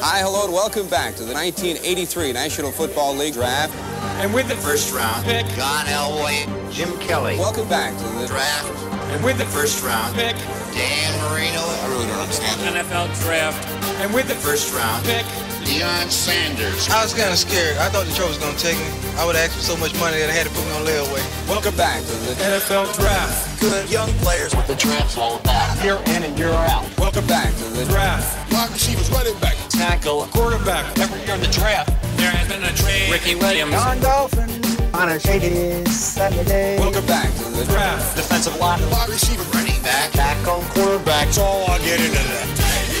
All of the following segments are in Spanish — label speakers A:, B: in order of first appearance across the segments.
A: Hi, hello, and welcome back to the 1983 National Football League Draft.
B: And with the first round pick,
C: John Elway, Jim Kelly.
A: Welcome back to the
C: Draft,
B: and with the first round pick,
C: Dan Marino. I really don't understand.
B: NFL draft, and with the first round pick,
C: Deion Sanders.
D: I was kind of scared. I thought Detroit was going to take me. I would have asked for so much money that I had to put me on layaway.
A: welcome back to the
B: NFL draft,
C: Good young players. What the draft's all about. Year in and year out.
A: welcome back to the
B: draft,
C: Wide receivers, running back, tackle.
B: quarterback.
C: Every year in the draft.
B: There has been a trade. Ricky Williams, John
E: Dolphin on a shady Saturday.
A: welcome back to the
B: draft,
C: Defensive line. Wide receiver, running back, tackle, quarterback. That's all I get into that.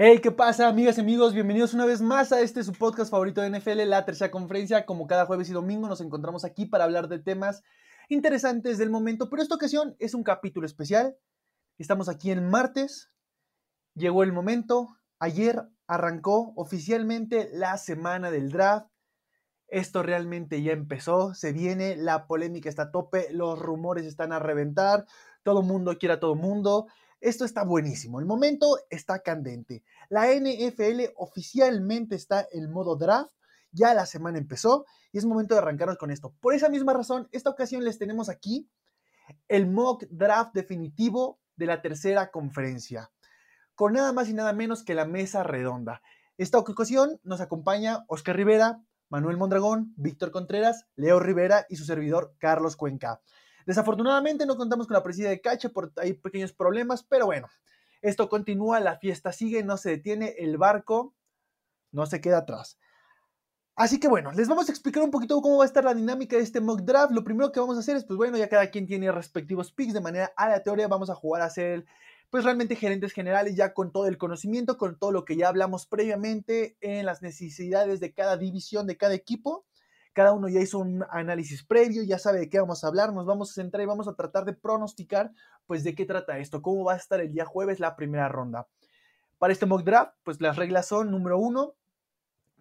F: Hey, ¿qué pasa, amigas y amigos? Bienvenidos una vez más a este su podcast favorito de NFL, la tercera conferencia. Como cada jueves y domingo nos encontramos aquí para hablar de temas interesantes del momento, pero esta ocasión es un capítulo especial. Estamos aquí en martes. Llegó el momento. Ayer arrancó oficialmente la semana del draft. Esto realmente ya empezó, se viene, la polémica está a tope, los rumores están a reventar, todo mundo quiere a todo mundo. Esto está buenísimo, el momento está candente. La NFL oficialmente está en modo draft, ya la semana empezó y es momento de arrancarnos con esto. Por esa misma razón, esta ocasión les tenemos aquí el mock draft definitivo de la tercera conferencia, con nada más y nada menos que la mesa redonda. Esta ocasión nos acompaña Oscar Rivera, Manuel Mondragón, Víctor Contreras, Leo Rivera y su servidor Carlos Cuenca. Desafortunadamente no contamos con la presencia de Cacha por hay pequeños problemas, pero bueno, esto continúa, la fiesta sigue, no se detiene, el barco no se queda atrás. Así que bueno, les vamos a explicar un poquito cómo va a estar la dinámica de este mock draft. Lo primero que vamos a hacer es, pues bueno, ya cada quien tiene respectivos picks de manera aleatoria, vamos a jugar a ser, pues realmente gerentes generales ya con todo el conocimiento, con todo lo que ya hablamos previamente en las necesidades de cada división, de cada equipo. Cada uno ya hizo un análisis previo, ya sabe de qué vamos a hablar, nos vamos a centrar y vamos a tratar de pronosticar, pues de qué trata esto, cómo va a estar el día jueves la primera ronda. Para este mock draft, pues las reglas son, número uno,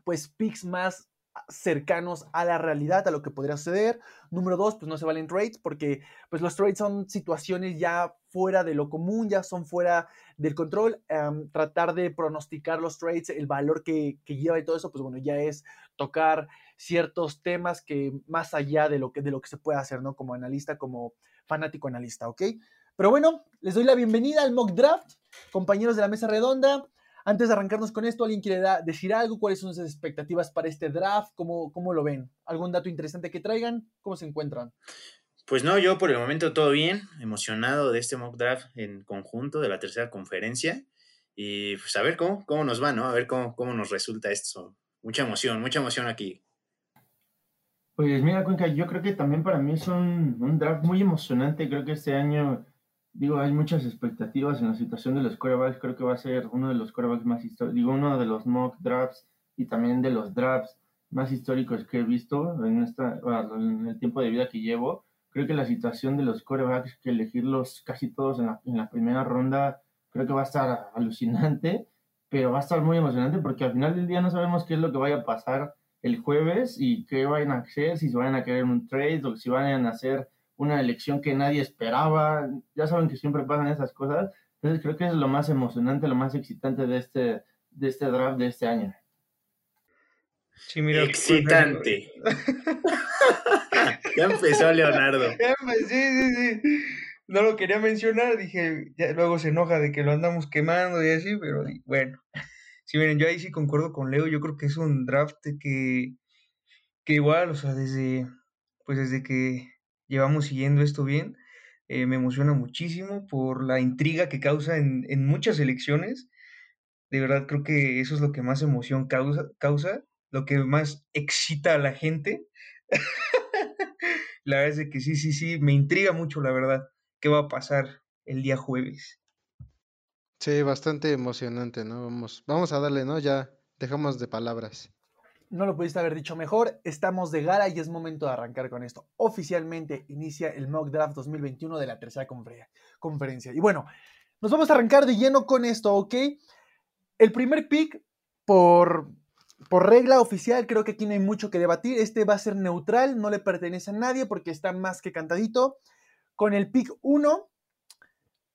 F: pues picks más cercanos a la realidad, a lo que podría suceder. Número dos, pues no se valen trades porque pues los trades son situaciones ya fuera de lo común, ya son fuera del control. Um, tratar de pronosticar los trades, el valor que, que, lleva y todo eso, pues bueno, ya es tocar ciertos temas que más allá de lo que, de lo que se puede hacer, ¿no? Como analista, como fanático analista, ¿ok? Pero bueno, les doy la bienvenida al mock draft, compañeros de la mesa redonda. Antes de arrancarnos con esto, ¿alguien quiere decir algo? ¿Cuáles son sus expectativas para este draft? ¿Cómo, ¿Cómo, lo ven? ¿Algún dato interesante que traigan? ¿Cómo se encuentran?
G: Pues no, yo por el momento todo bien, emocionado de este mock draft en conjunto de la tercera conferencia. Y pues a ver cómo, cómo nos va, ¿no? A ver cómo, cómo nos resulta esto. Mucha emoción, mucha emoción aquí.
H: Pues mira, Cuenca, yo creo que también para mí es un, un draft muy emocionante. Creo que este año digo, hay muchas expectativas en la situación de los quarterbacks. Creo que va a ser uno de los quarterbacks más históricos, digo, uno de los mock drafts y también de los drafts más históricos que he visto en, esta, en el tiempo de vida que llevo. Creo que la situación de los quarterbacks, que elegirlos casi todos en la, en la primera ronda, creo que va a estar alucinante, pero va a estar muy emocionante porque al final del día no sabemos qué es lo que vaya a pasar el jueves y qué vayan a hacer, si se vayan a querer un trade o si vayan a hacer una elección que nadie esperaba. Ya saben que siempre pasan esas cosas. Entonces creo que es lo más emocionante, lo más excitante de este, de este draft de este año.
G: Sí, mira, Excitante. ya empezó Leonardo.
D: Sí, sí, sí. No lo quería mencionar, dije, ya luego se enoja de que lo andamos quemando y así, pero bueno. Sí, miren, yo ahí sí concuerdo con Leo, yo creo que es un draft que, que igual, o sea, desde, pues desde que llevamos siguiendo esto bien. Eh, me emociona muchísimo por la intriga que causa en, en, muchas elecciones. De verdad creo que eso es lo que más emoción causa, causa lo que más excita a la gente. la verdad es que sí, sí, sí, me intriga mucho, la verdad, qué va a pasar el día jueves.
I: Sí, bastante emocionante, ¿no? Vamos, vamos a darle, ¿no? Ya dejamos de palabras
F: no lo pudiste haber dicho mejor, estamos de gala y es momento de arrancar con esto. Oficialmente inicia el Mock Draft 2021 de la tercera conferencia. Y bueno, nos vamos a arrancar de lleno con esto, ¿ok? El primer pick, por, por regla oficial, creo que aquí no hay mucho que debatir. Este va a ser neutral, no le pertenece a nadie porque está más que cantadito. Con el pick 1,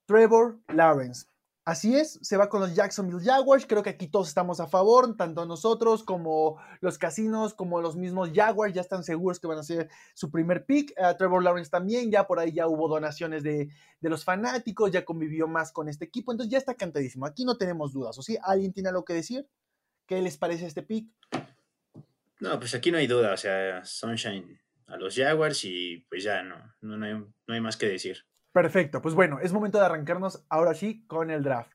F: Trevor Lawrence. Así es, se va con los Jacksonville Jaguars. Creo que aquí todos estamos a favor, tanto nosotros como los casinos, como los mismos Jaguars, ya están seguros que van a ser su primer pick. Uh, Trevor Lawrence también, ya por ahí ya hubo donaciones de, de, los fanáticos, ya convivió más con este equipo, entonces ya está cantadísimo. Aquí no tenemos dudas, ¿o sí? ¿Alguien tiene algo que decir? ¿Qué les parece este pick?
G: No, pues aquí no hay duda, o sea, Sunshine a los Jaguars y pues ya no, no, no, no hay más que decir.
F: Perfecto, pues bueno, es momento de arrancarnos ahora sí con el draft.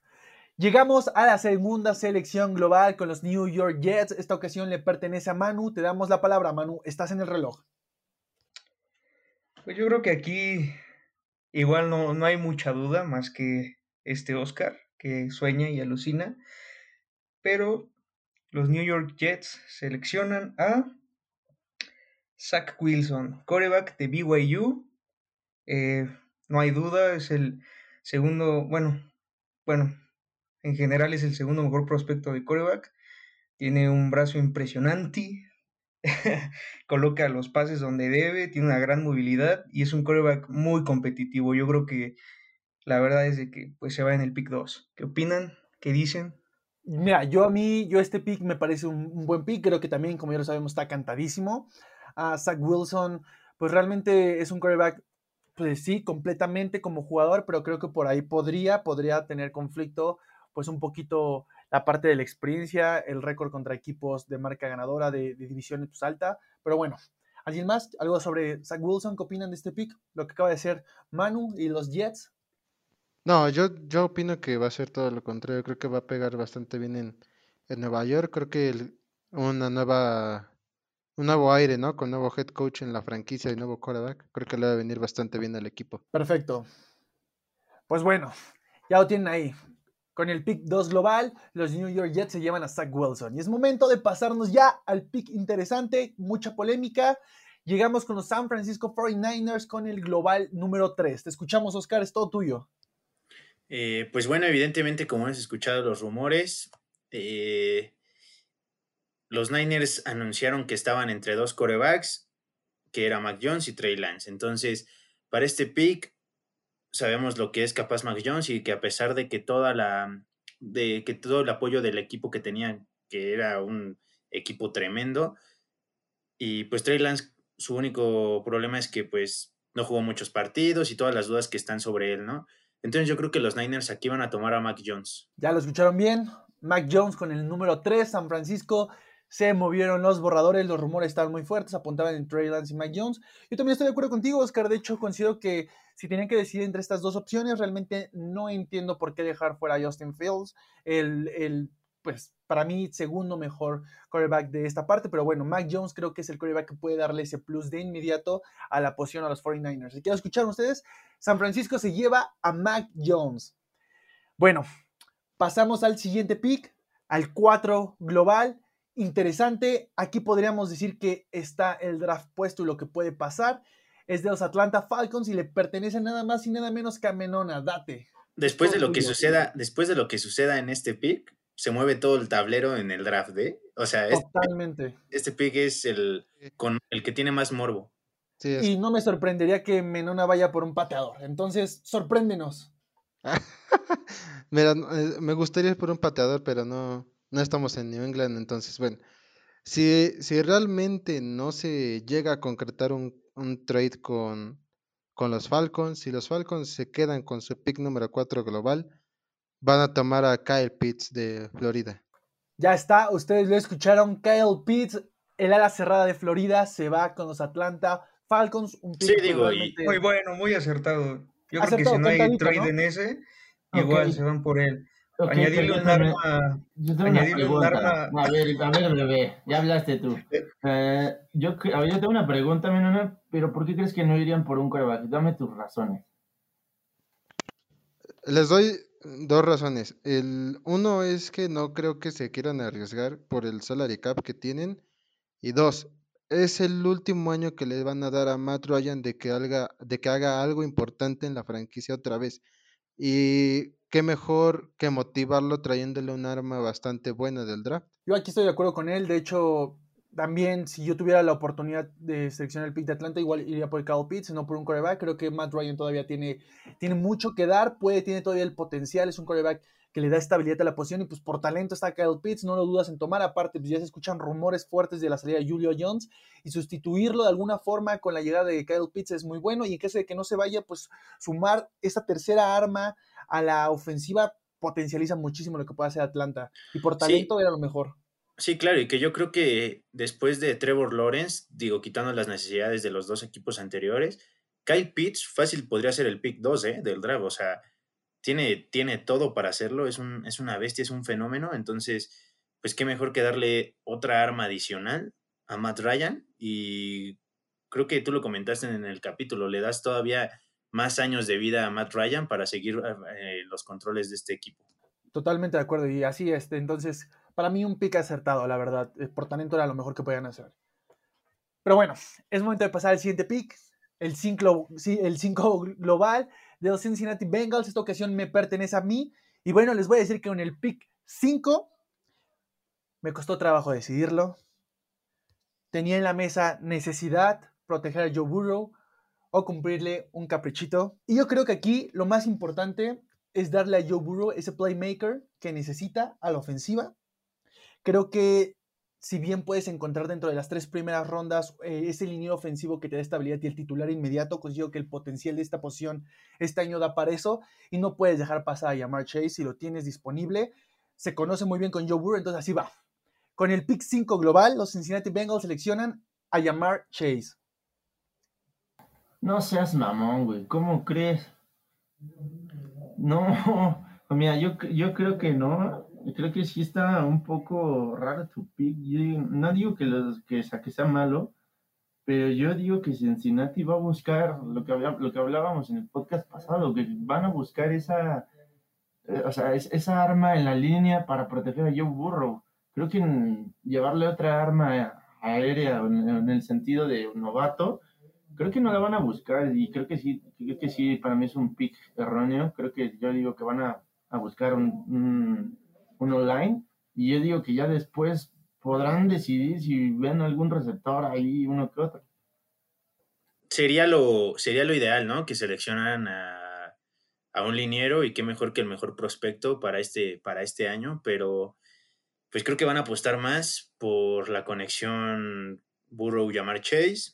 F: Llegamos a la segunda selección global con los New York Jets. Esta ocasión le pertenece a Manu. Te damos la palabra, Manu. Estás en el reloj.
D: Pues yo creo que aquí igual no, no hay mucha duda más que este Oscar que sueña y alucina. Pero los New York Jets seleccionan a Zach Wilson, coreback de BYU. Eh, no hay duda, es el segundo, bueno, bueno, en general es el segundo mejor prospecto de coreback. Tiene un brazo impresionante, coloca los pases donde debe, tiene una gran movilidad y es un coreback muy competitivo. Yo creo que la verdad es que pues se va en el pick 2. ¿Qué opinan? ¿Qué dicen?
F: Mira, yo a mí, yo este pick me parece un, buen pick, creo que también, como ya lo sabemos, está cantadísimo. Uh, Zach Wilson, pues realmente es un coreback pues sí, completamente como jugador, pero creo que por ahí podría, podría tener conflicto, pues un poquito la parte de la experiencia, el récord contra equipos de marca ganadora de, de divisiones pues, alta, pero bueno. ¿Alguien más? ¿Algo sobre Zach Wilson? ¿Qué opinan de este pick? Lo que acaba de hacer Manu y los Jets.
I: No, yo, yo opino que va a ser todo lo contrario. Creo que va a pegar bastante bien en, en Nueva York. Creo que el, una nueva un nuevo aire, ¿no? Con nuevo head coach en la franquicia y nuevo quarterback. Creo que le va a venir bastante bien al equipo.
F: Perfecto. Pues bueno, ya lo tienen ahí. Con el pick 2 global, los New York Jets se llevan a Zach Wilson. Y es momento de pasarnos ya al pick interesante, mucha polémica. Llegamos con los San Francisco 49ers con el global número 3. Te escuchamos, Oscar, es todo tuyo.
G: Eh, pues bueno, evidentemente, como has escuchado los rumores, eh, los Niners anunciaron que estaban entre dos corebacks, que era Mac Jones y Trey Lance. Entonces, para este pick, sabemos lo que es capaz Mac Jones y que a pesar de que toda la de que todo el apoyo del equipo que tenían, que era un equipo tremendo, y pues Trey Lance, su único problema es que pues no jugó muchos partidos y todas las dudas que están sobre él, ¿no? Entonces yo creo que los Niners aquí van a tomar a Mac Jones.
F: Ya lo escucharon bien. Mac Jones con el número 3, San Francisco se movieron los borradores, los rumores estaban muy fuertes, apuntaban en Trey Lance y Mike Jones. Yo también estoy de acuerdo contigo, Oscar. De hecho, considero que si tenían que decidir entre estas dos opciones, realmente no entiendo por qué dejar fuera a Justin Fields, el, el pues para mí segundo mejor quarterback de esta parte, pero bueno, Mac Jones creo que es el quarterback que puede darle ese plus de inmediato a la posición a los 49ers. Si quiero escuchar ustedes, San Francisco se lleva a Mac Jones. Bueno, pasamos al siguiente pick, al 4 global interesante. Aquí podríamos decir que está el draft puesto y lo que puede pasar. Es de los Atlanta Falcons y le pertenece nada más y nada menos que a Menona. Date.
G: Después de lo que suceda, después de lo que suceda en este pick, se mueve todo el tablero en el draft, ¿eh? O sea,
F: Totalmente.
G: Este, este pick es el con el que tiene más morbo.
F: Sí, es... Y no me sorprendería que Menona vaya por un pateador. Entonces, sorpréndenos.
I: Mira, eh, me gustaría ir por un pateador, pero no, no estamos en New England, entonces, bueno, si, si realmente no se llega a concretar un, un trade con, con los Falcons, si los Falcons se quedan con su pick número 4 global, van a tomar a Kyle Pitts de Florida.
F: Ya está, ustedes lo escucharon, Kyle Pitts, el ala cerrada de Florida, se va con los Atlanta Falcons. Un
G: pick sí, digo,
D: realmente... Muy bueno, muy acertado. Yo acertado, creo que si no hay trade ¿no? en ese, igual okay. se van por él. Okay, añadirle un arma.
H: Añadirle un arma. A ver, a ver, bebé, ya hablaste tú. Eh, yo, a ver, yo tengo una pregunta, Menona, pero ¿por qué crees que no irían por un coreback? Dame tus razones.
I: Les doy dos razones. El uno es que no creo que se quieran arriesgar por el salary cap que tienen. Y dos, es el último año que le van a dar a Matt Ryan de que haga, de que haga algo importante en la franquicia otra vez. Y qué mejor que motivarlo trayéndole un arma bastante buena del draft.
F: Yo aquí estoy de acuerdo con él. De hecho, también si yo tuviera la oportunidad de seleccionar el pick de Atlanta, igual iría por el Kyle Pitts, no por un coreback. Creo que Matt Ryan todavía tiene, tiene mucho que dar, puede, tiene todavía el potencial, es un coreback que le da estabilidad a la posición y pues por talento está Kyle Pitts, no lo dudas en tomar. Aparte, pues ya se escuchan rumores fuertes de la salida de Julio Jones y sustituirlo de alguna forma con la llegada de Kyle Pitts es muy bueno y en caso de que no se vaya, pues sumar esa tercera arma a la ofensiva potencializa muchísimo lo que puede hacer Atlanta y por talento era lo mejor.
G: Sí, claro, y que yo creo que después de Trevor Lawrence, digo, quitando las necesidades de los dos equipos anteriores, Kyle Pitts fácil podría ser el pick 2 ¿eh? del draft, o sea, tiene, tiene todo para hacerlo, es, un, es una bestia, es un fenómeno, entonces, pues qué mejor que darle otra arma adicional a Matt Ryan y creo que tú lo comentaste en el capítulo, le das todavía más años de vida a Matt Ryan para seguir eh, los controles de este equipo.
F: Totalmente de acuerdo, y así este, entonces para mí un pick acertado, la verdad. Eh, por talento era lo mejor que podían hacer. Pero bueno, es momento de pasar al siguiente pick. El 5 el global de los Cincinnati Bengals. Esta ocasión me pertenece a mí. Y bueno, les voy a decir que en el pick 5 me costó trabajo decidirlo. Tenía en la mesa necesidad, proteger a Joe Burrow o cumplirle un caprichito. Y yo creo que aquí lo más importante es darle a Joe Burrow ese playmaker que necesita a la ofensiva Creo que si bien puedes encontrar dentro de las tres primeras rondas eh, ese línea ofensivo que te da estabilidad y el titular inmediato, considero que el potencial de esta posición este año da para eso y no puedes dejar pasar a Yamar Chase si lo tienes disponible. Se conoce muy bien con Joe Burrow, entonces así va. Con el pick 5 global, los Cincinnati Bengals seleccionan a Yamar Chase.
H: No seas mamón, güey. ¿Cómo crees? No, mira, yo, yo creo que no creo que sí está un poco raro tu pick. no digo que, los, que, que sea malo, pero yo digo que Cincinnati va a buscar lo que, lo que hablábamos en el podcast pasado, que van a buscar esa, eh, o sea, esa arma en la línea para proteger a Joe Burrow. Creo que llevarle otra arma aérea en, el sentido de novato, creo que no la van a buscar y creo que sí, creo que sí, para mí es un pick erróneo. Creo que yo digo que van a, a buscar un un online, y yo digo que ya después podrán decidir si ven algún receptor ahí, uno que otro.
G: Sería lo, sería lo ideal, ¿no? Que seleccionaran a, a un liniero y qué mejor que el mejor prospecto para este, para este año, pero pues creo que van a apostar más por la conexión Burrow-Yamar Chase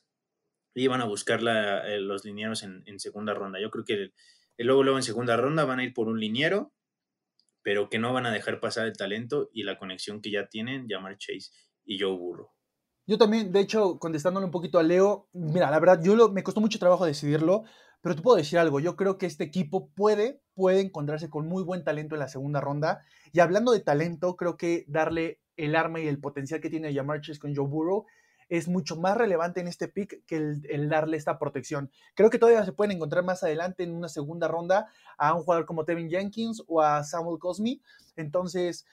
G: y van a buscar eh, los linieros en, segunda ronda. Yo creo que el, luego, luego en segunda ronda van a ir por un liniero pero que no van a dejar pasar el talento y la conexión que ya tienen Jamar Chase y Joe Burrow.
F: Yo también, de hecho, contestándole un poquito a Leo, mira, la verdad, yo lo, me costó mucho trabajo decidirlo, pero te puedo decir algo, yo creo que este equipo puede, puede encontrarse con muy buen talento en la segunda ronda, y hablando de talento, creo que darle el arma y el potencial que tiene Jamar Chase con Joe Burrow es mucho más relevante en este pick que el, darle esta protección. Creo que todavía se pueden encontrar más adelante en una segunda ronda a un jugador como Tevin Jenkins o a Samuel Cosme. Entonces,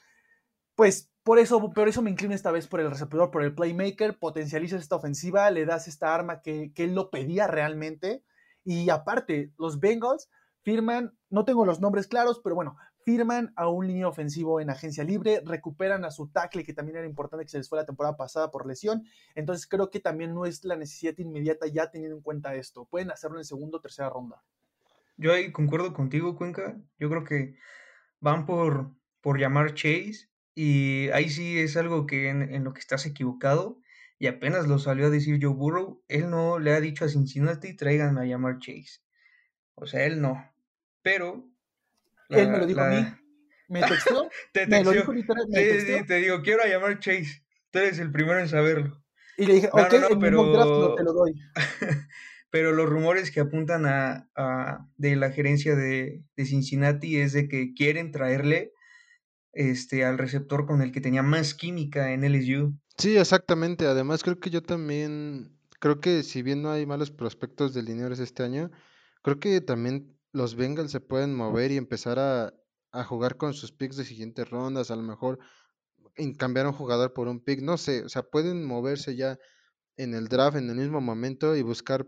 F: pues por eso, por eso me inclino esta vez por el receptor, por el playmaker, potencializas esta ofensiva, le das esta arma que, que él lo pedía realmente. Y aparte, los Bengals firman, no tengo los nombres claros, pero bueno, firman a un línea ofensivo en agencia libre, recuperan a su tackle, que también era importante que se les fue la temporada pasada por lesión. Entonces creo que también no es la necesidad inmediata ya teniendo en cuenta esto. Pueden hacerlo en segunda o tercera ronda.
D: Yo ahí concuerdo contigo, Cuenca. Yo creo que van por, por llamar Chase y ahí sí es algo que en, lo que estás equivocado y apenas lo salió a decir Joe Burrow, él no le ha dicho a Cincinnati tráiganme a llamar Chase. O sea, él no. Pero
F: él me lo dijo a mí. ¿Me textó?
D: te me lo dijo literalmente. Sí, sí, te digo, quiero llamar Chase. Tú eres el primero en saberlo.
F: Y le dije, ok, no, pero... draft te lo doy.
D: pero los rumores que apuntan a, a de la gerencia de, de, Cincinnati es de que quieren traerle este al receptor con el que tenía más química en LSU.
I: Sí, exactamente. Además, creo que yo también, creo que si bien no hay malos prospectos de lineares este año, creo que también los Bengals se pueden mover y empezar a, jugar con sus picks de siguientes rondas, a lo mejor cambiar un jugador por un pick, no sé, o sea, pueden moverse ya en el draft en el mismo momento y buscar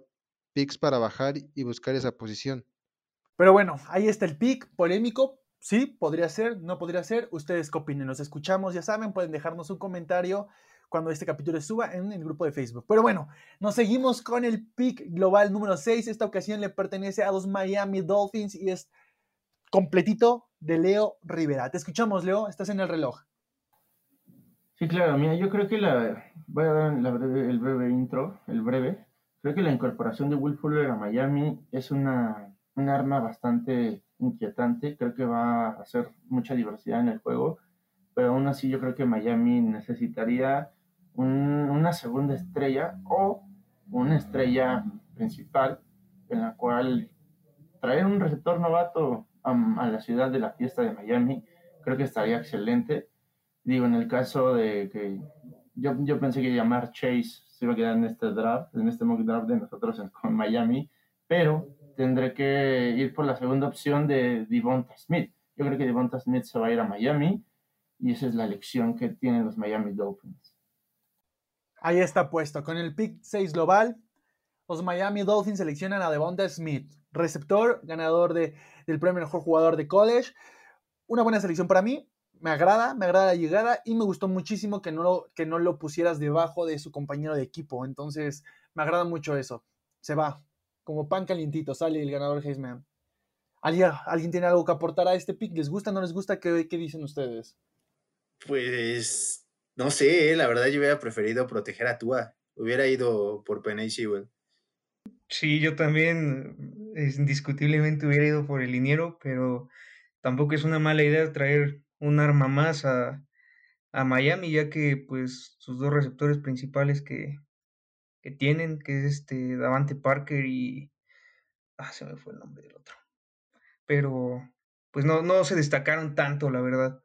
I: picks para bajar y buscar esa posición.
F: Pero bueno, ahí está el pick polémico, Sí, podría ser, no podría ser. Ustedes qué opinen, nos escuchamos, ya saben, pueden dejarnos un comentario cuando este capítulo suba en el grupo de Facebook. Pero bueno, nos seguimos con el pick global número 6. Esta ocasión le pertenece a los Miami Dolphins y es completito de Leo Rivera. Te escuchamos, Leo, estás en el reloj.
H: Sí, claro, mira, yo creo que la, voy a dar el breve intro, el breve. Creo que la incorporación de Will Fuller a Miami es una, un arma bastante inquietante. Creo que va a hacer mucha diversidad en el juego, pero aún así yo creo que Miami necesitaría un- una segunda estrella o una estrella principal en la cual traer un receptor novato a la ciudad de la fiesta de Miami creo que estaría excelente. Digo, en el caso de que yo, yo pensé que llamar Chase se iba a quedar en este draft, en este mock draft de nosotros en, con Miami, pero tendré que ir por la segunda opción de Devonta Smith. Yo creo que Devonta Smith se va a ir a Miami y esa es la elección que tienen los Miami Dolphins.
F: Ahí está puesto. Con el pick 6 global, los Miami Dolphins seleccionan a Devonta Smith, receptor, ganador de, del premio mejor jugador de college. Una buena selección para mí. Me agrada, me agrada la llegada y me gustó muchísimo que no, lo, que no lo pusieras debajo de su compañero de equipo. Entonces, me agrada mucho eso. Se va. Como pan calientito, sale el ganador Heisman. ¿Alguien, ¿Alguien tiene algo que aportar a este pick? ¿Les gusta, no les gusta? ¿Qué, qué dicen ustedes?
G: Pues no sé, eh, la verdad yo hubiera preferido proteger a Tua. Hubiera ido por Penny Sewell.
D: Sí, yo también indiscutiblemente hubiera ido por el liniero, pero tampoco es una mala idea traer un arma más a, a Miami, ya que pues sus dos receptores principales que, que tienen, que es este Davante Parker y ah, se me fue el nombre del otro. Pero pues no, no se destacaron tanto, la verdad.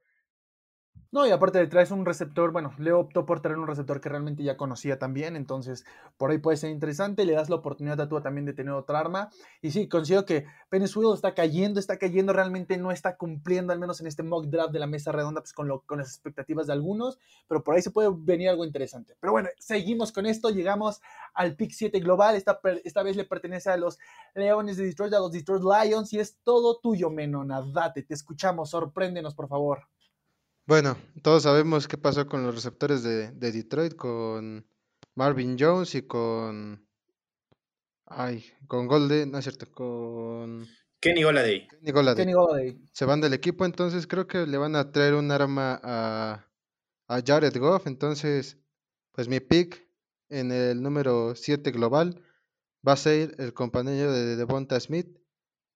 F: No, y aparte de traes un receptor, bueno, Leo optó por traer un receptor que realmente ya conocía también, entonces por ahí puede ser interesante, le das la oportunidad a Tua también de tener otra arma, y sí, considero que Penezuela está cayendo, está cayendo, realmente no está cumpliendo, al menos en este mock draft de la mesa redonda, pues con, lo, con las expectativas de algunos, pero por ahí se puede venir algo interesante. Pero bueno, seguimos con esto, llegamos al pick 7 global, esta, esta vez le pertenece a los Leones de Detroit, a los Detroit Lions, y es todo tuyo, Menona, date, te escuchamos, sorpréndenos, por favor.
I: Bueno, todos sabemos qué pasó con los receptores de, de Detroit, con Marvin Jones y con. Ay, con Golden, no es cierto, con.
G: Kenny Goladay.
I: Kenny Golladay.
F: Kenny Golladay.
I: Se van del equipo, entonces creo que le van a traer un arma a, a Jared Goff. Entonces, pues mi pick en el número 7 global va a ser el compañero de Devonta Smith,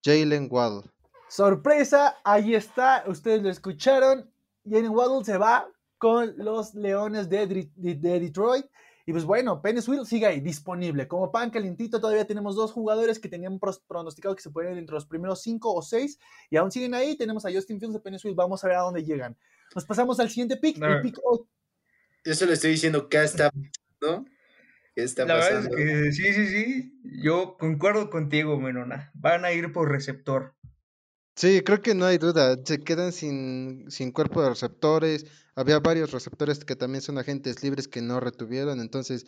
I: Jalen Waddle.
F: Sorpresa, ahí está, ustedes lo escucharon. Jalen Waddle se va con los Leones de, de, de Detroit. Y pues bueno, Peniswill sigue ahí, disponible. Como pan calientito, todavía tenemos dos jugadores que tenían pronosticado que se pueden ir entre los primeros cinco o seis. Y aún siguen ahí. Tenemos a Justin Fields de Peniswill. Vamos a ver a dónde llegan. Nos pasamos al siguiente pick.
D: No.
F: El pick
G: Yo se lo estoy diciendo, ¿qué está pasando? ¿Qué está
D: La verdad
G: pasando?
D: es que sí, sí, sí. Yo concuerdo contigo, Menona. Van a ir por receptor.
I: Sí, creo que no hay duda. Se quedan sin, sin cuerpo de receptores. Había varios receptores que también son agentes libres que no retuvieron. Entonces,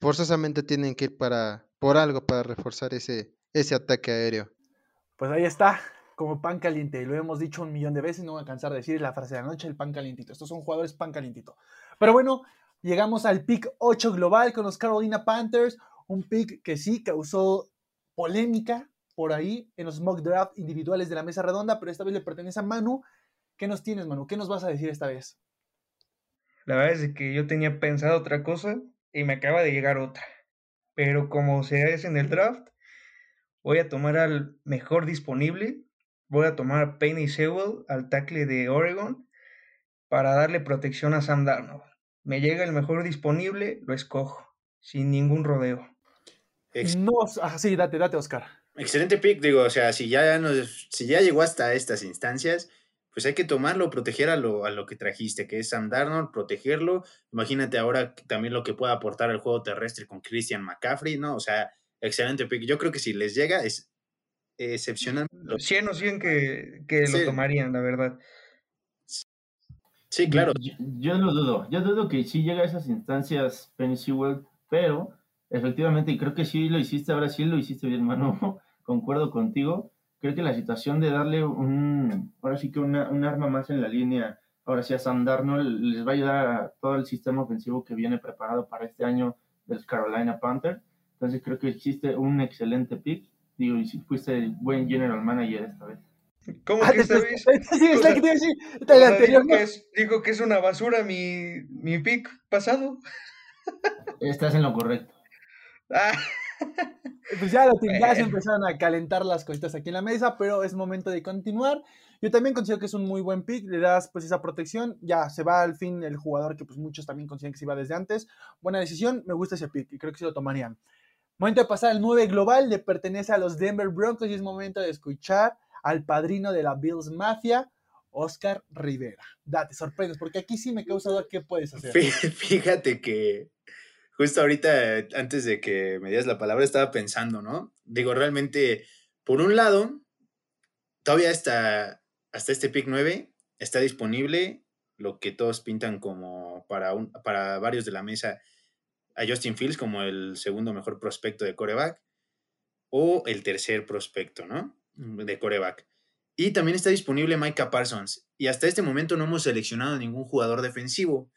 I: forzosamente tienen que ir para, por algo para reforzar ese, ese ataque aéreo.
F: Pues ahí está, como pan caliente. Lo hemos dicho un millón de veces, no voy a cansar de decir la frase de la noche, el pan calientito. Estos son jugadores pan calientito. Pero bueno, llegamos al pick 8 global con los Carolina Panthers. Un pick que sí causó polémica por ahí en los mock draft individuales de la mesa redonda, pero esta vez le pertenece a Manu. ¿Qué nos tienes, Manu? ¿Qué nos vas a decir esta vez?
D: La verdad es que yo tenía pensado otra cosa y me acaba de llegar otra. Pero como se hace en el draft, voy a tomar al mejor disponible. Voy a tomar a Penny Sewell, al tackle de Oregon, para darle protección a Sam Darnold. Me llega el mejor disponible, lo escojo, sin ningún rodeo.
G: Ex-
F: No, ah, sí, date, date, Oscar.
G: Excelente pick, digo, o sea, si ya, nos, si ya llegó hasta estas instancias, pues hay que tomarlo, proteger a lo, a lo que trajiste, que es Sam Darnold, protegerlo. Imagínate ahora también lo que pueda aportar al juego terrestre con Christian McCaffrey, ¿no? O sea, excelente pick. Yo creo que si les llega es excepcional. Lo-
D: 100 o 100 que, que
G: Sí.
D: lo tomarían, la verdad.
G: Sí, claro.
H: Yo, yo lo dudo. Yo dudo que sí llega a esas instancias Penny Sewell, pero efectivamente, y creo que sí lo hiciste, ahora sí lo hiciste bien, mano. Concuerdo contigo. Creo que la situación de darle un, ahora sí que una, un arma más en la línea. Ahora sí a Sam Darnold les va a ayudar a todo el sistema ofensivo que viene preparado para este año del Carolina Panther. Entonces creo que existe un excelente pick. Digo, y si fuiste buen general manager esta vez.
D: ¿Cómo
F: Ah,
D: que esta
F: te-
D: vez?
F: Sí, es la
D: sea,
F: que te iba a decir.
D: O
F: El
D: sea,
F: anterior,
D: dijo,
F: ¿no?
D: que es, dijo que es una basura mi, mi pick pasado.
H: Estás en lo correcto.
D: Ah,
F: Pues ya, lo ya se empezaron a calentar las cositas aquí en la mesa, pero es momento de continuar. Yo también considero que es un muy buen pick, le das pues esa protección, ya se va al fin el jugador que pues muchos también consideran que se iba desde antes. Buena decisión, me gusta ese pick y creo que sí lo tomarían. Momento de pasar al 9 global, le pertenece a los Denver Broncos y es momento de escuchar al padrino de la Bills Mafia, Oscar Rivera. Date, sorprendes, porque aquí sí me causa duda qué puedes hacer.
G: Fí- Fíjate que justo ahorita, antes de que me dieras la palabra, estaba pensando, ¿no? Digo, realmente, por un lado, todavía hasta, hasta este pick 9 está disponible lo que todos pintan como para, un, para varios de la mesa a Justin Fields como el segundo mejor prospecto de coreback o el tercer prospecto, ¿no? De coreback. Y también está disponible Micah Parsons. Y hasta este momento no hemos seleccionado ningún jugador defensivo.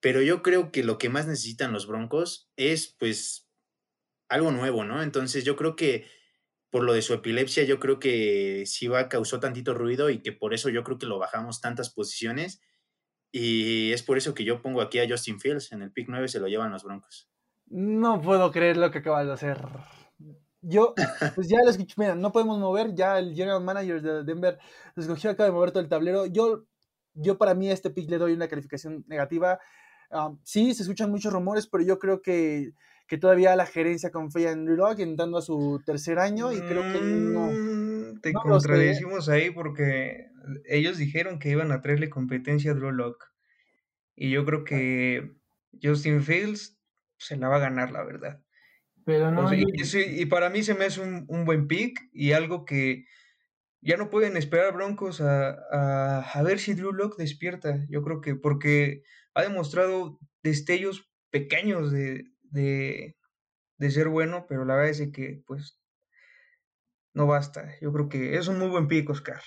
G: Pero yo creo que lo que más necesitan los Broncos es, pues, algo nuevo, ¿no? Entonces yo creo que por lo de su epilepsia, yo creo que sí va causó tantito ruido y que por eso yo creo que lo bajamos tantas posiciones. Y es por eso que yo pongo aquí a Justin Fields. En el pick 9 se lo llevan los Broncos.
F: No puedo creer lo que acabas de hacer. Yo, pues ya lo escuché, mira, no podemos mover, ya el general manager de Denver lo escogió, acaba de mover todo el tablero. Yo, yo para mí a este pick le doy una calificación negativa. Ah, sí, se escuchan muchos rumores, pero yo creo que, que todavía la gerencia confía en Drew Lock, entrando a su tercer año, y creo que no.
D: Mm, Te
F: No
D: contradecimos ahí porque ellos dijeron que iban a traerle competencia a Drew Lock. Y yo creo que Justin Fields se la va a ganar, la verdad.
H: Pero no,
D: O sea,
H: yo-
D: y, para mí se me hace un, un buen pick y algo que ya no pueden esperar Broncos a, a, a ver si Drew Lock despierta. Yo creo que porque ha demostrado destellos pequeños de, de, de ser bueno, pero la verdad es que pues no basta. Yo creo que es un muy buen pick, Oscar.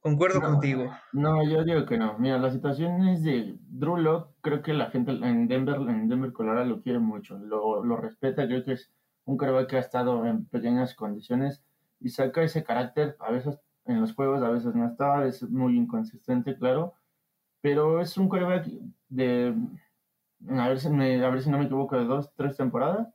D: Concuerdo
H: No.
D: contigo.
H: No, yo digo que no. Mira, la situación es de Drew creo que la gente en Denver, en Denver, Colorado lo quiere mucho, lo, lo respeta, creo que es un quarterback que ha estado en pequeñas condiciones y saca ese carácter, a veces en los juegos, a veces no está, es muy inconsistente, claro, pero es un quarterback de, a ver si, me, a ver si no me equivoco, de dos, tres temporadas,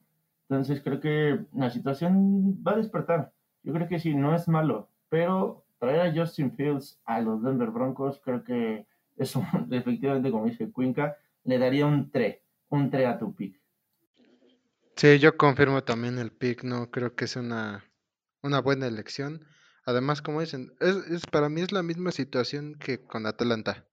H: entonces creo que la situación va a despertar. Yo creo que sí, no es malo, pero traer a Justin Fields a los Denver Broncos, creo que es un, efectivamente, como dice Cuenca, le daría un 3, un 3 a tu pick.
I: Sí, yo confirmo también el pick, no creo que es una, una buena elección. Además, como dicen, es, es- para mí es la misma situación que con Atlanta.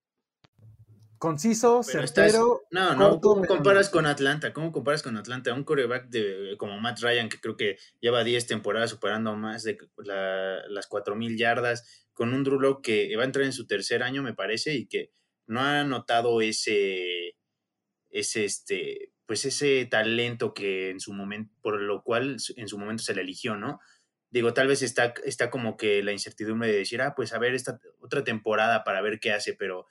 F: Conciso,
G: Pero estás-
F: certero.
G: No, no,
F: corto,
G: ¿cómo comparas con Atlanta? ¿Cómo comparas con Atlanta? Un coreback de, como Matt Ryan, que creo que lleva 10 temporadas superando más de la- las 4.000 yardas, con un Drew Lock que va a entrar en su tercer año, me parece, y que no ha notado ese, ese, este, pues ese talento que en su momento, por lo cual en su momento se le eligió, ¿no? Digo, tal vez está, está como que la incertidumbre de decir, ah, pues a ver esta otra temporada para ver qué hace, pero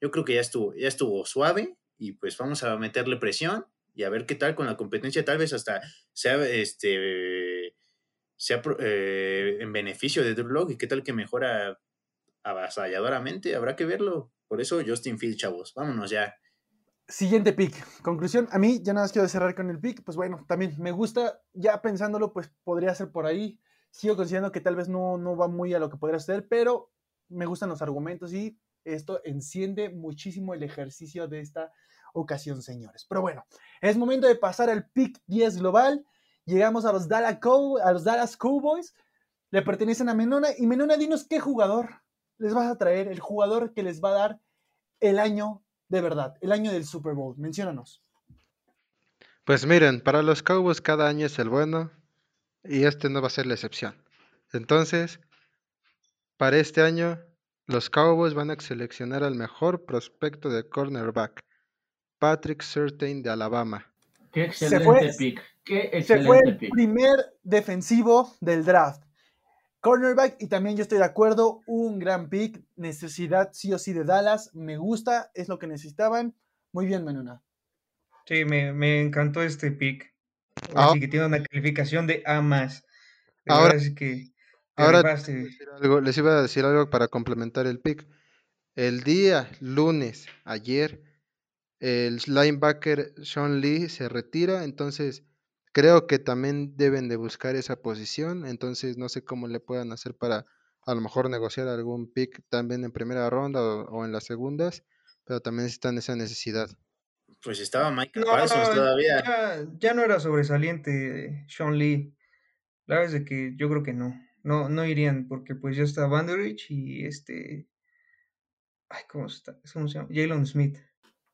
G: yo creo que ya estuvo, ya estuvo suave y pues vamos a meterle presión y a ver qué tal con la competencia, tal vez hasta sea este sea eh, en beneficio de Drew y qué tal que mejora avasalladoramente, habrá que verlo. Por eso Justin Field, chavos, vámonos ya.
F: Siguiente pick. Conclusión, a mí ya nada más quiero cerrar con el pick. Pues bueno, también me gusta, ya pensándolo, pues podría ser por ahí. Sigo considerando que tal vez no, no va muy a lo que podría ser, pero me gustan los argumentos y esto enciende muchísimo el ejercicio de esta ocasión, señores. Pero bueno, es momento de pasar al pick 10 global. Llegamos a los Dallas, Cowboys. Le pertenecen a Menona. Y Menona, dinos qué jugador les vas a traer, el jugador que les va a dar el año de verdad, el año del Super Bowl. Menciónanos.
I: Pues miren, para los Cowboys cada año es el bueno y este no va a ser la excepción. Entonces, para este año, los Cowboys van a seleccionar al mejor prospecto de cornerback, Patrick Surtain de Alabama.
H: Qué
F: Se
H: excelente
F: fue-
H: pick. Qué
F: Se fue
H: excelente
F: el
H: pick.
F: primer defensivo del draft. Cornerback, y también yo estoy de acuerdo, un gran pick, necesidad sí o sí de Dallas, me gusta, es lo que necesitaban. Muy bien, Menuna.
D: Sí, me, me encantó este pick.
I: Ah.
D: Así que tiene una calificación de A más.
I: Ahora-
D: así que
I: ahora-
D: rifaste.
I: decir algo- les iba a decir algo para complementar el pick. El día lunes, ayer, el linebacker Sean Lee se retira, entonces creo que también deben de buscar esa posición, entonces no sé cómo le puedan hacer para a lo mejor negociar algún pick también en primera ronda o, o en las segundas, pero también están esa necesidad.
G: Pues estaba Mike
D: No,
G: Parsons todavía.
D: Ya, ya no era sobresaliente Sean Lee. La verdad es de que yo creo que no. No, no irían porque pues ya está Vanderich y este... Ay, ¿cómo, está? ¿cómo se llama? Jalen Smith.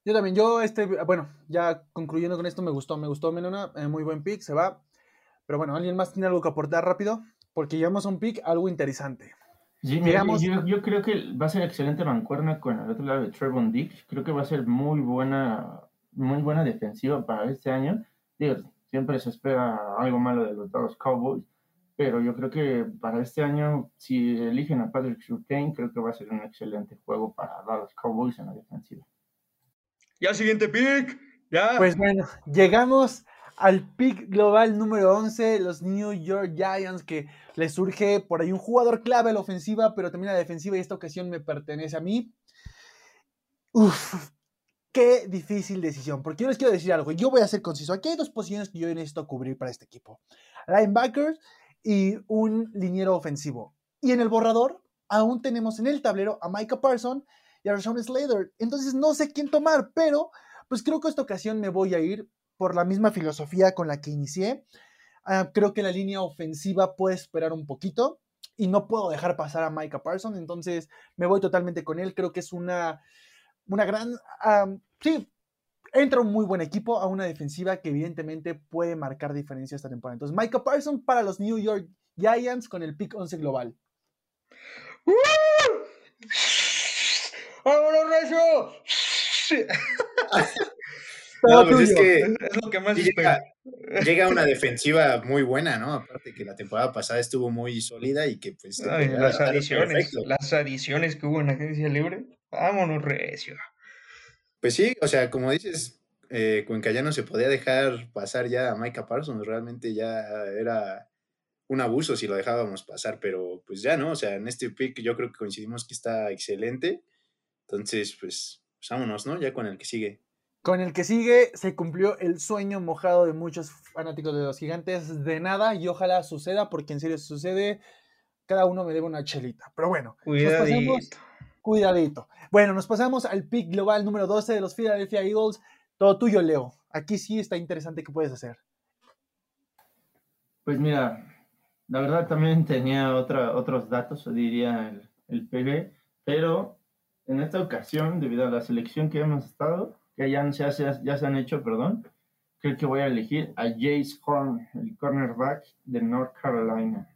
F: Yo también, yo este, bueno, ya concluyendo con esto, me gustó, me gustó Menuna, eh, muy buen pick, se va. Pero bueno, ¿alguien más tiene algo que aportar rápido? Porque llevamos a un pick algo interesante.
H: Sí, mira,
F: Llegamos-
H: yo, yo creo que va a ser excelente mancuerna con el otro lado de Trevon Dix. Creo que va a ser muy buena, muy buena defensiva para este año. Digo, siempre se espera algo malo de los Dallas Cowboys, pero yo creo que para este año, si eligen a Patrick Surtain, creo que va a ser un excelente juego para Dallas Cowboys en la defensiva.
D: Ya siguiente pick. Ya.
F: Pues bueno, llegamos al pick global número 11, los New York Giants, que les surge por ahí un jugador clave a la ofensiva, pero también a la defensiva, y esta ocasión me pertenece a mí. Uf, qué difícil decisión, porque yo les quiero decir algo, yo voy a ser conciso. Aquí hay dos posiciones que yo necesito cubrir para este equipo: linebackers y un liniero ofensivo. Y en el borrador, aún tenemos en el tablero a Micah Parson y a Rashawn Slater. Entonces no sé quién tomar, pero pues creo que esta ocasión me voy a ir por la misma filosofía con la que inicié. Ah, creo que la línea ofensiva puede esperar un poquito y no puedo dejar pasar a Micah Parsons, entonces me voy totalmente con él. Creo que es una, una gran... ah, sí, entra un muy buen equipo a una defensiva que evidentemente puede marcar diferencia esta temporada. Entonces, Micah Parsons para los New York Giants con el pick 11 global.
D: ¡Vámonos, Recio!
G: No, pues es que
D: Es lo que más
G: llega, llega una defensiva muy buena, ¿no? Aparte que la temporada pasada estuvo muy sólida y que pues...
D: Ay, las adiciones,
G: perfecto.
D: las adiciones que hubo en la agencia libre. Vámonos, Recio.
G: Pues sí, o sea, como dices, eh, Cuenca ya no se podía dejar pasar ya a Micah Parsons, realmente ya era un abuso si lo dejábamos pasar, pero pues ya no, o sea, en este pick yo creo que coincidimos que está excelente, entonces pues, pues vámonos, ¿no? Ya con el que sigue.
F: Con el que sigue se cumplió el sueño mojado de muchos fanáticos de los gigantes de nada y ojalá suceda porque en serio sucede cada uno me debe una chelita. Pero bueno, nos pasamos,
D: Cuidadito.
F: Bueno, nos pasamos al pick global número 12 de los Philadelphia Eagles. Todo tuyo, Leo. Aquí sí está interesante qué puedes hacer.
H: Pues mira, la verdad también tenía otra, otros datos, diría el, el PG, pero en esta ocasión, debido a la selección que hemos estado, que ya se, hace- ya se han hecho, perdón, creo que voy a elegir a Jace Horn, el cornerback de North Carolina.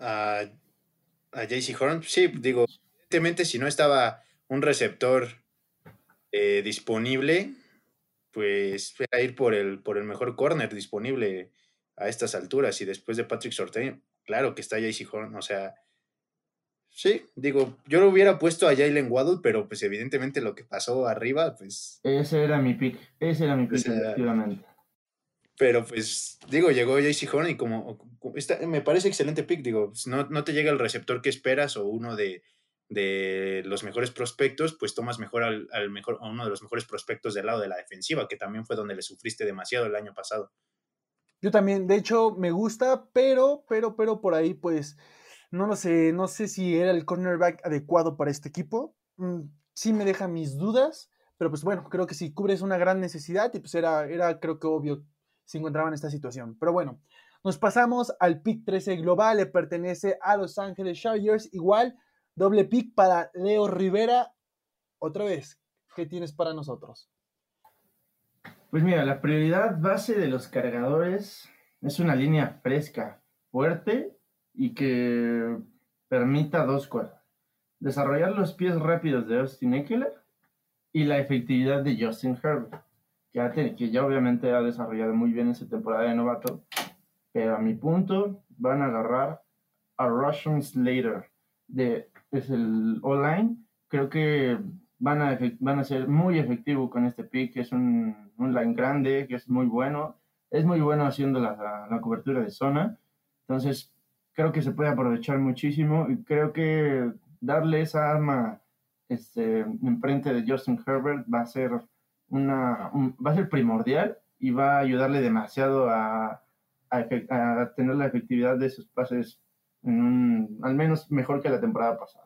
G: A, a JC Horn, sí, digo, evidentemente si no estaba un receptor eh, disponible, pues era ir por el, por el mejor corner disponible a estas alturas y después de Patrick Sortain, claro que está JC Horn, o sea, sí, digo, yo lo hubiera puesto a Jalen Waddle, pero pues evidentemente lo que pasó arriba, pues,
H: Ese era mi pick, ese era mi pick,
G: era-
H: efectivamente.
G: pero pues, digo, llegó JC Horn y como, está- me parece excelente pick, digo, pues, no, no te llega el receptor que esperas o uno de, de los mejores prospectos, pues tomas mejor al, al mejor, a uno de los mejores prospectos del lado de la defensiva, que también fue donde le sufriste demasiado el año pasado.
F: Yo también, de hecho, me gusta, pero, pero, pero por ahí, pues, no lo sé, no sé si era el cornerback adecuado para este equipo. Mm, sí me deja mis dudas, pero pues bueno, creo que si cubres una gran necesidad y pues era, era creo que obvio si encontraban esta situación. Pero bueno, nos pasamos al pick 13 global, le pertenece a Los Ángeles Chargers, igual, doble pick para Leo Rivera. Otra vez, ¿qué tienes para nosotros?
H: Pues mira, la prioridad base de los cargadores es una línea fresca, fuerte y que permita dos cosas. Desarrollar los pies rápidos de Austin Eckler y la efectividad de Justin Herbert, que, ha te- que ya obviamente ha desarrollado muy bien esa temporada de novato, pero a mi punto van a agarrar a Russian Slater, de, es el online. Creo que van a, van a ser muy efectivos con este pick, es un, un line grande, que es muy bueno. Es muy bueno haciendo la, la, cobertura de zona. Entonces, creo que se puede aprovechar muchísimo y creo que darle esa arma este, enfrente de Justin Herbert va a ser una va a ser primordial y va a ayudarle demasiado a, a, tener la efectividad de sus pases al menos mejor que la temporada pasada.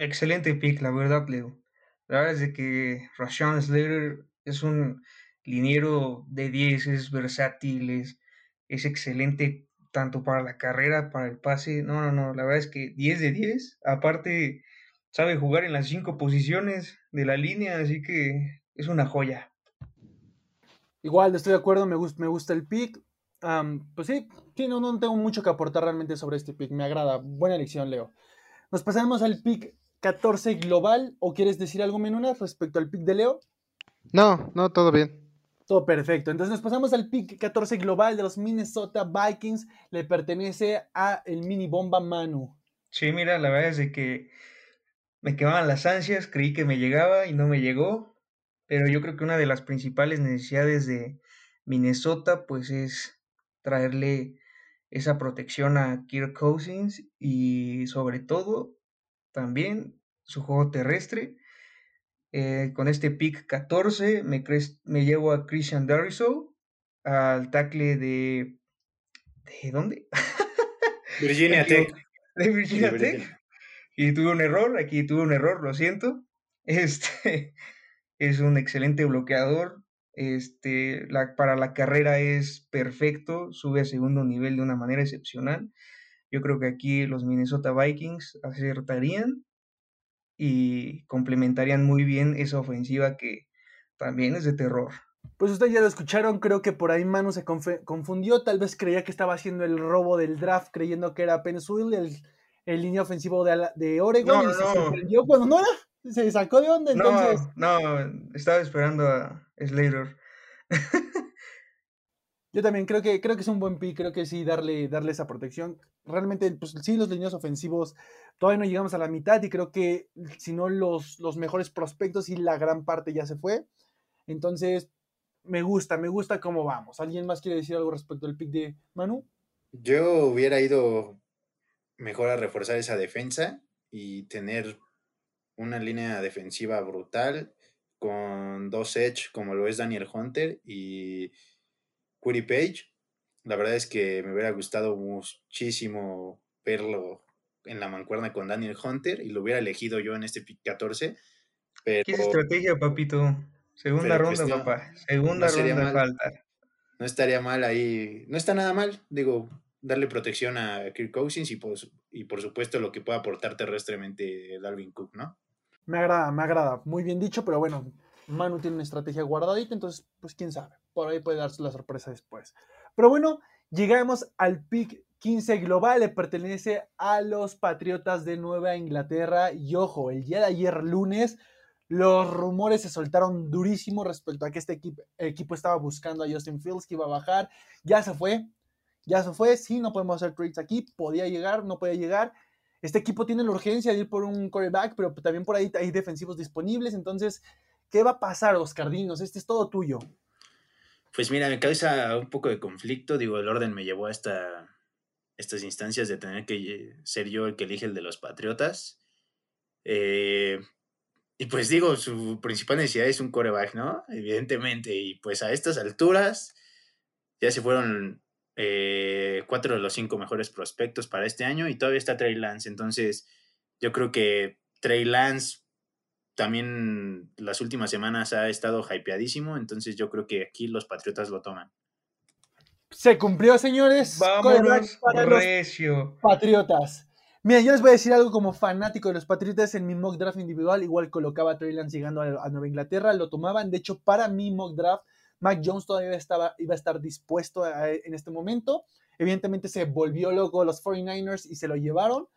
D: Excelente pick, la verdad, Leo. La verdad es de que Rashawn Slater es un liniero de 10, es versátil, es, es excelente tanto para la carrera, para el pase. No, no, no, la verdad es que 10 de 10. Aparte, sabe jugar en las cinco posiciones de la línea, así que es una joya.
F: Igual, estoy de acuerdo, me, gusta, me gusta el pick. pues sí, sí no, no tengo mucho que aportar realmente sobre este pick, me agrada. Buena elección, Leo. Nos pasamos al pick 14 global, ¿o quieres decir algo, Menuna, respecto al pick de Leo?
I: No, no, todo bien.
F: Todo perfecto. Entonces nos pasamos al pick 14 global de los Minnesota Vikings. Le pertenece a el mini bomba Manu.
D: Sí, mira, la verdad es de que me quemaban las ansias, creí que me llegaba y no me llegó, pero yo creo que una de las principales necesidades de Minnesota pues es traerle esa protección a Kirk Cousins y sobre todo también su juego terrestre. Eh, con este pick 14 me, me llevo a Christian Dariso al tackle de... ¿De dónde?
G: Virginia Tech.
D: De Virginia Tech y tuve un error, aquí tuve un error, lo siento. Este es un excelente bloqueador. Este, la, para la carrera es perfecto, sube a segundo nivel de una manera excepcional. Yo creo que aquí los Minnesota Vikings acertarían y complementarían muy bien esa ofensiva que también es de terror.
F: Pues ustedes ya lo escucharon, creo que por ahí Manu se confundió, tal vez creía que estaba haciendo el robo del draft creyendo que era Pensuil, el el línea ofensivo de, de Oregon y se sorprendió cuando no era, se sacó de onda entonces.
D: No, no, estaba esperando a Slater.
F: Yo también creo que, creo que es un buen pick, creo que sí, darle, darle esa protección. Realmente, pues sí, los líneas ofensivos todavía no llegamos a la mitad y creo que si no los, los mejores prospectos y la gran parte ya se fue. Entonces, me gusta, me gusta cómo vamos. ¿Alguien más quiere decir algo respecto al pick de Manu?
G: Yo hubiera ido mejor a reforzar esa defensa y tener una línea defensiva brutal con dos edge como lo es Daniel Hunter y Page. La verdad es que me hubiera gustado muchísimo verlo en la mancuerna con Daniel Hunter y lo hubiera elegido yo en este pick 14. Pero,
D: ¿Qué es estrategia, papito? Segunda pues, ronda, papá. Segunda ronda falta.
G: No estaría mal ahí. No está nada mal. Digo, darle protección a Kirk Cousins y, pues, y por supuesto lo que pueda aportar terrestremente Dalvin Cook, ¿no?
F: Me agrada, me agrada. Muy bien dicho, pero bueno, Manu tiene una estrategia guardadita, entonces, pues quién sabe. Por ahí puede darse la sorpresa después. Pero bueno, llegamos al pick 15 global, le pertenece a los Patriotas de Nueva Inglaterra. Y ojo, el día de ayer lunes, los rumores se soltaron durísimo respecto a que este equipo, equipo estaba buscando a Justin Fields, que iba a bajar. Ya se fue, ya se fue, sí, no podemos hacer trades aquí, podía llegar, no podía llegar. Este equipo tiene la urgencia de ir por un quarterback, pero también por ahí hay defensivos disponibles. Entonces, ¿qué va a pasar, Oscar Dinos? Este es todo tuyo.
G: Pues mira, me causa un poco de conflicto. Digo, el orden me llevó a esta, estas instancias de tener que ser yo el que elige el de los Patriotas. Eh, y pues digo, su principal necesidad es un coreback, ¿no? Evidentemente. Y pues a estas alturas ya se fueron eh, cuatro de los cinco mejores prospectos para este año y todavía está Trey Lance. Entonces, yo creo que Trey Lance también las últimas semanas ha estado hypeadísimo. Entonces, yo creo que aquí los Patriotas lo toman.
F: Se cumplió, señores.
D: Para recio.
F: Patriotas. Mira, yo les voy a decir algo como fanático de los Patriotas en mi mock draft individual. Igual colocaba a Trey Lance llegando a Nueva Inglaterra. Lo tomaban. De hecho, para mi mock draft Mac Jones todavía estaba, iba a estar dispuesto en este momento. Evidentemente se volvió loco los 49ers y se lo llevaron.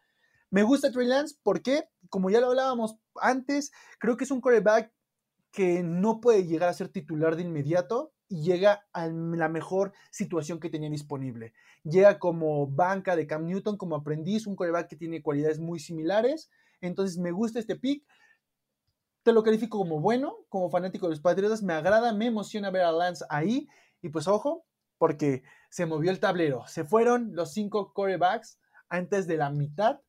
F: Me gusta Trey Lance porque, como ya lo hablábamos antes, creo que es un quarterback que no puede llegar a ser titular de inmediato y llega a la mejor situación que tenía disponible. Llega como banca de Cam Newton, como aprendiz, un coreback que tiene cualidades muy similares. Entonces me gusta este pick. Te lo califico como bueno, como fanático de los Patriotas. Me agrada, me emociona ver a Lance ahí. Y pues ojo, porque se movió el tablero. Se fueron los cinco corebacks antes de la mitad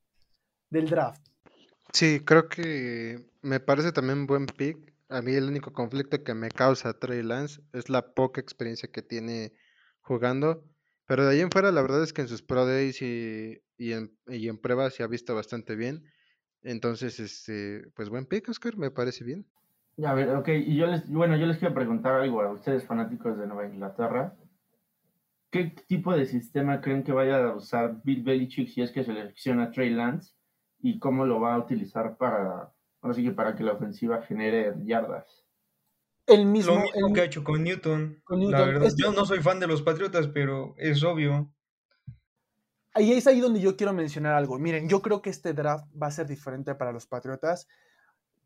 F: del draft.
I: Sí, creo que me parece también buen pick. A mí el único conflicto que me causa Trey Lance es la poca experiencia que tiene jugando. Pero de ahí en fuera, la verdad es que en sus Pro Days y, y en, y en pruebas se ha visto bastante bien. Entonces, este, pues buen pick, Oscar, me parece bien.
H: Ya, a ver, ok, y yo les, bueno, yo les quiero preguntar algo a ustedes fanáticos de Nueva Inglaterra. ¿Qué tipo de sistema creen que vaya a usar Bill Belichick si es que selecciona a Trey Lance? ¿Y cómo lo va a utilizar para, ahora sí que para que la ofensiva genere yardas?
F: El mismo,
D: Lo mismo
F: el-
D: que ha hecho con Newton.
F: con
D: La verdad,
F: Este-
D: yo no soy fan de los Patriotas, pero es obvio.
F: Ahí es ahí donde yo quiero mencionar algo. Miren, yo creo que este draft va a ser diferente para los Patriotas.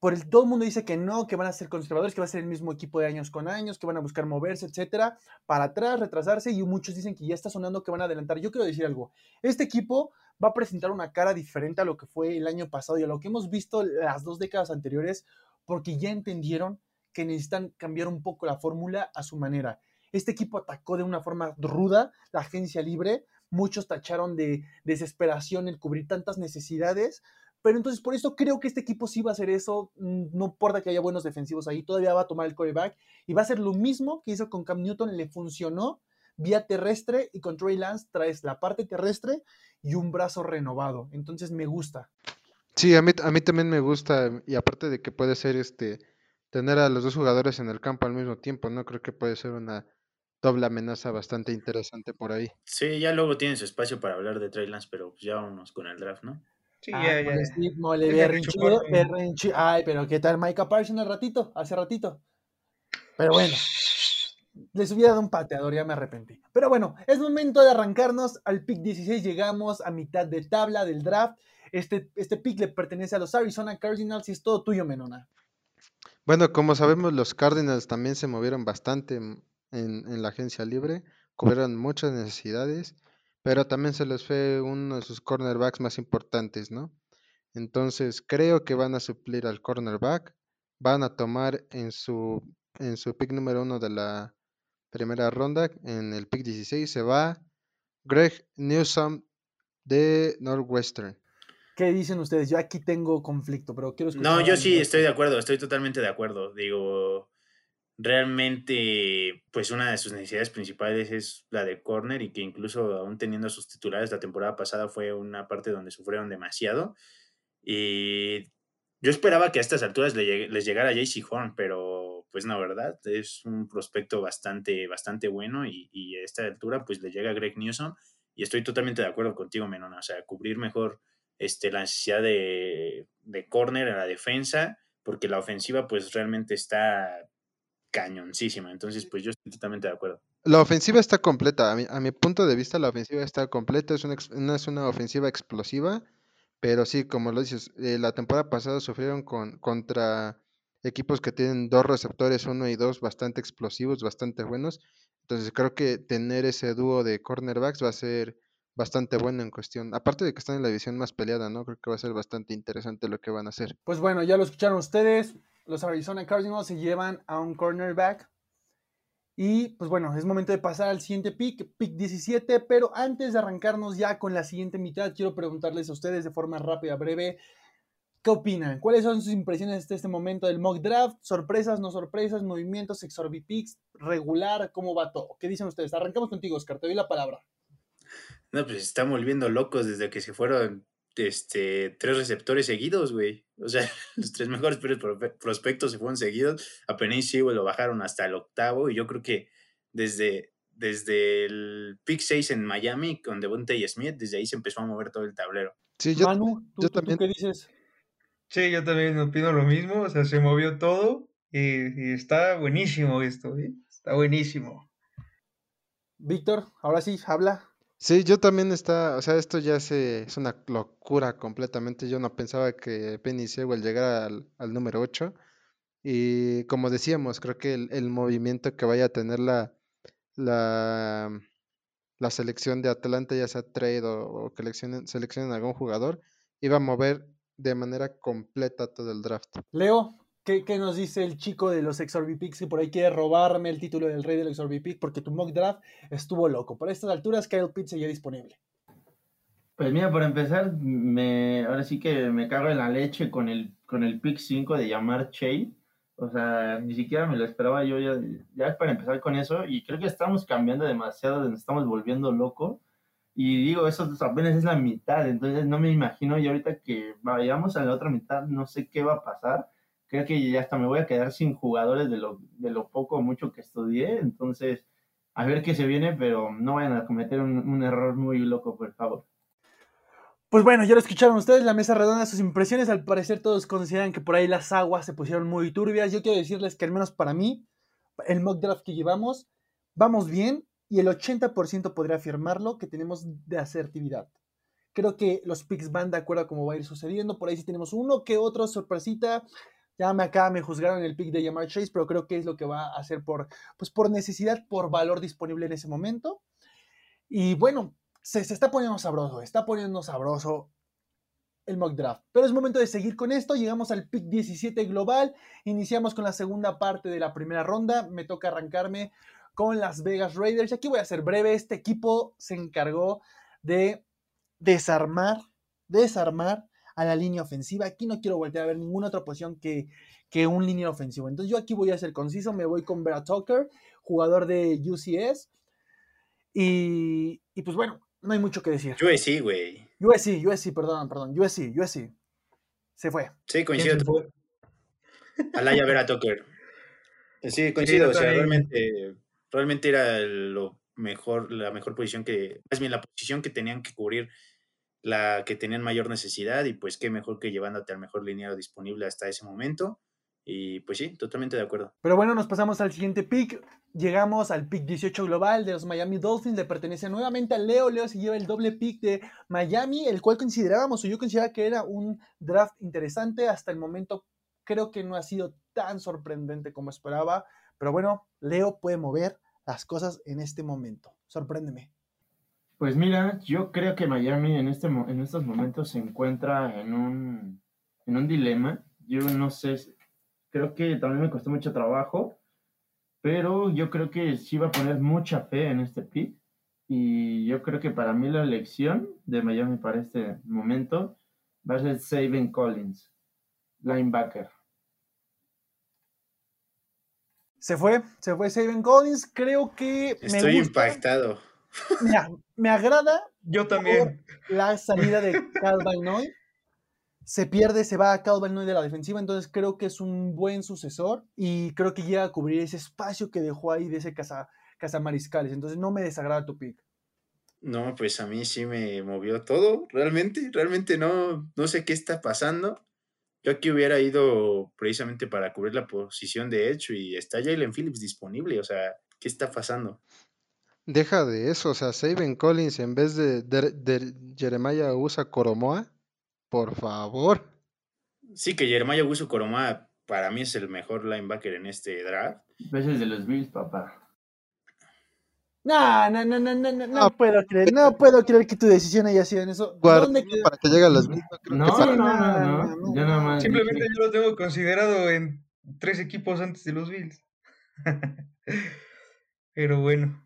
F: Por el, todo el mundo dice que no, que van a ser conservadores, que va a ser el mismo equipo de años con años, que van a buscar moverse, etcétera, para atrás, retrasarse, y muchos dicen que ya está sonando que van a adelantar. Yo quiero decir algo. Este equipo va a presentar una cara diferente a lo que fue el año pasado y a lo que hemos visto las dos décadas anteriores, porque ya entendieron que necesitan cambiar un poco la fórmula a su manera. Este equipo atacó de una forma ruda la agencia libre, muchos tacharon de desesperación en cubrir tantas necesidades, pero entonces por eso creo que este equipo sí va a hacer eso, mm, no importa que haya buenos defensivos ahí, todavía va a tomar el coreback y va a hacer lo mismo que hizo con Cam Newton, le funcionó vía terrestre y con Trey Lance traes la parte terrestre y un brazo renovado, entonces me gusta.
I: Sí, a mí, a mí también me gusta, y aparte de que puede ser este, tener a los dos jugadores en el campo al mismo tiempo, ¿no? Creo que puede ser una doble amenaza bastante interesante por ahí.
G: Sí, ya luego tienes espacio para hablar de Trey Lance, pero pues ya vámonos con el draft, ¿no?
D: Sí,
F: Ah,
D: ya, ya.
F: mole, berrinchudo, Ay, pero ¿qué tal Micah Parsons al ratito? Hace ratito. Pero bueno, les hubiera dado un pateador, ya me arrepentí. Pero bueno, es momento de arrancarnos al pick 16. Llegamos a mitad de tabla del draft. Este, este pick le pertenece a los Arizona Cardinals y es todo tuyo, Menona.
I: Bueno, como sabemos, los Cardinals también se movieron bastante en, en- en la agencia libre, cubrieron muchas necesidades, pero también se les fue uno de sus cornerbacks más importantes, ¿no? Entonces, creo que van a suplir al cornerback, van a tomar en su, en su pick número uno de la primera ronda, en el pick 16, se va Greg Newsom de Northwestern.
F: ¿Qué dicen ustedes? Yo aquí tengo conflicto, pero quiero escuchar.
G: No, yo sí estoy de acuerdo, estoy totalmente de acuerdo. Digo, realmente, pues una de sus necesidades principales es la de corner y que incluso aún teniendo a sus titulares la temporada pasada fue una parte donde sufrieron demasiado. Y yo esperaba que a estas alturas les llegara JC Horn, pero pues no, ¿verdad? Es un prospecto bastante, bastante bueno y, y a esta altura pues le llega Greg Newsom y estoy totalmente de acuerdo contigo, Menona. O sea, cubrir mejor este, la necesidad de, de corner a la defensa, porque la ofensiva pues realmente está cañoncísima. Entonces, pues yo estoy totalmente de acuerdo.
I: La ofensiva está completa. A mi, a mi punto de vista, la ofensiva está completa. Es una, es una ofensiva explosiva. Pero sí, como lo dices, eh, la temporada pasada sufrieron con, contra equipos que tienen dos receptores, uno y dos, bastante explosivos, bastante buenos. Entonces creo que tener ese dúo de cornerbacks va a ser bastante bueno en cuestión. Aparte de que están en la división más peleada, ¿no? Creo que va a ser bastante interesante lo que van a hacer.
F: Pues bueno, ya lo escucharon ustedes. Los Arizona Cardinals se llevan a un cornerback. Y pues bueno, es momento de pasar al siguiente pick, pick 17. Pero antes de arrancarnos ya con la siguiente mitad, quiero preguntarles a ustedes de forma rápida, breve, ¿qué opinan? ¿Cuáles son sus impresiones de este momento del mock draft? ¿Sorpresas, no sorpresas, movimientos, exorbipicks, regular? ¿Cómo va todo? ¿Qué dicen ustedes? Arrancamos contigo, Oscar, te doy la palabra.
G: No, pues se están volviendo locos desde que se fueron este, tres receptores seguidos, güey. O sea, los tres mejores pros- prospectos se fueron seguidos. A Penny Sewell lo bajaron hasta el octavo. Y yo creo que desde, desde el pick 6 en Miami con Devontae Smith, desde ahí se empezó a mover todo el tablero.
I: Sí, yo,
F: Manu, ¿tú,
I: yo
F: tú- tú
I: también-
F: qué dices?
D: Sí, yo también opino lo mismo. O sea, se movió todo y, y está buenísimo esto, ¿eh? Está buenísimo.
F: Víctor, ahora sí, habla.
I: Sí, yo también está, o sea, esto ya se, es una locura completamente. Yo no pensaba que Penny Sewell llegara al, al número 8. Y como decíamos, creo que el, el movimiento que vaya a tener la, la, la selección de Atlanta, ya sea trade o, o que seleccionen, seleccionen algún jugador, iba a mover de manera completa todo el draft.
F: Leo, ¿qué, nos dice el chico de los Picks que por ahí quiere robarme el título del rey del Pick porque tu mock draft estuvo loco? Por estas alturas, Kyle Pitts ya disponible.
H: Pues mira, por empezar, me, ahora sí que me cago en la leche con el, con el pick 5 de llamar Chase. O sea, ni siquiera me lo esperaba yo ya, para empezar con eso. Y creo que estamos cambiando demasiado, nos estamos volviendo locos. Y digo, eso apenas es la mitad, entonces no me imagino y ahorita que vayamos a la otra mitad, no sé qué va a pasar. Creo que ya hasta me voy a quedar sin jugadores de lo, de lo poco o mucho que estudié. Entonces, a ver qué se viene, pero no vayan a cometer un, error muy loco, por favor.
F: Pues bueno, ya lo escucharon ustedes, la mesa redonda, sus impresiones. Al parecer todos consideran que por ahí las aguas se pusieron muy turbias. Yo quiero decirles que al menos para mí, el mock draft que llevamos, vamos bien y el 80% podría afirmarlo que tenemos de asertividad. Creo que los picks van de acuerdo a cómo va a ir sucediendo. Por ahí sí tenemos uno que otro sorpresita. Ya me acá me juzgaron el pick de Yamar Chase, pero creo que es lo que va a hacer por, pues por necesidad, por valor disponible en ese momento. Y bueno, se, está poniendo sabroso, está poniendo sabroso el mock draft. Pero es momento de seguir con esto. Llegamos al pick 17 global. Iniciamos con la segunda parte de la primera ronda. Me toca arrancarme con las Vegas Raiders. Y aquí voy a ser breve. Este equipo se encargó de desarmar, desarmar a la línea ofensiva. Aquí no quiero voltear a ver ninguna otra posición que, que un línea ofensivo. Entonces yo aquí voy a ser conciso. Me voy con Brad Tucker, jugador de UCS. Y, y pues bueno, no hay mucho que decir.
G: USC, güey.
F: USC, USC, perdón, perdón. USC, USC. Se fue.
G: Sí, coincido. Alaya Vera Tucker. Sí, coincido. o sea, realmente, realmente era lo mejor, la mejor posición que, más bien la posición que tenían que cubrir, la que tenían mayor necesidad, y pues qué mejor que llevándote al mejor lineal disponible hasta ese momento. Y pues sí, totalmente de acuerdo.
F: Pero bueno, nos pasamos al siguiente pick. Llegamos al pick 18 global de los Miami Dolphins. Le pertenece nuevamente a Leo. Leo se lleva el doble pick de Miami, el cual considerábamos, o yo consideraba que era un draft interesante. Hasta el momento creo que no ha sido tan sorprendente como esperaba. Pero bueno, Leo puede mover las cosas en este momento. Sorpréndeme.
H: Pues mira, yo creo que Miami en, este, en estos momentos se encuentra en un, en un dilema. Yo no sé Creo que también me costó mucho trabajo, pero yo creo que sí va a poner mucha fe en este pick. Y yo creo que para mí la elección de Miami para este momento va a ser Saban Collins, linebacker.
F: Se fue, se fue Saban Collins. Creo que.
G: Estoy impactado.
F: Mira, me agrada.
D: Yo también.
F: La salida de Calvin Noy se pierde, se va a Calvin de la defensiva, entonces creo que es un buen sucesor y creo que llega a cubrir ese espacio que dejó ahí de ese casa, casa mariscales, entonces no me desagrada tu pick.
G: No, pues a mí sí me movió todo, realmente, realmente no, no sé qué está pasando. Yo aquí hubiera ido precisamente para cubrir la posición de hecho y está Jalen Phillips disponible, o sea, ¿qué está pasando?
I: Deja de eso, o sea, Saben Collins en vez de, de, de Jeremiah usa Coromoa. Por favor.
G: Sí, que Jeremiah Wusu Coroma para mí es el mejor linebacker en este draft.
H: Veces de los Bills, papá.
F: No, no, no, no, no, no, no puedo creer, no puedo creer que tu decisión haya sido en eso.
I: ¿Dónde para que llegue a los Bills.
H: No, no, no, no, Yo nada más
D: Simplemente yo lo tengo considerado en tres equipos antes de los Bills. pero bueno.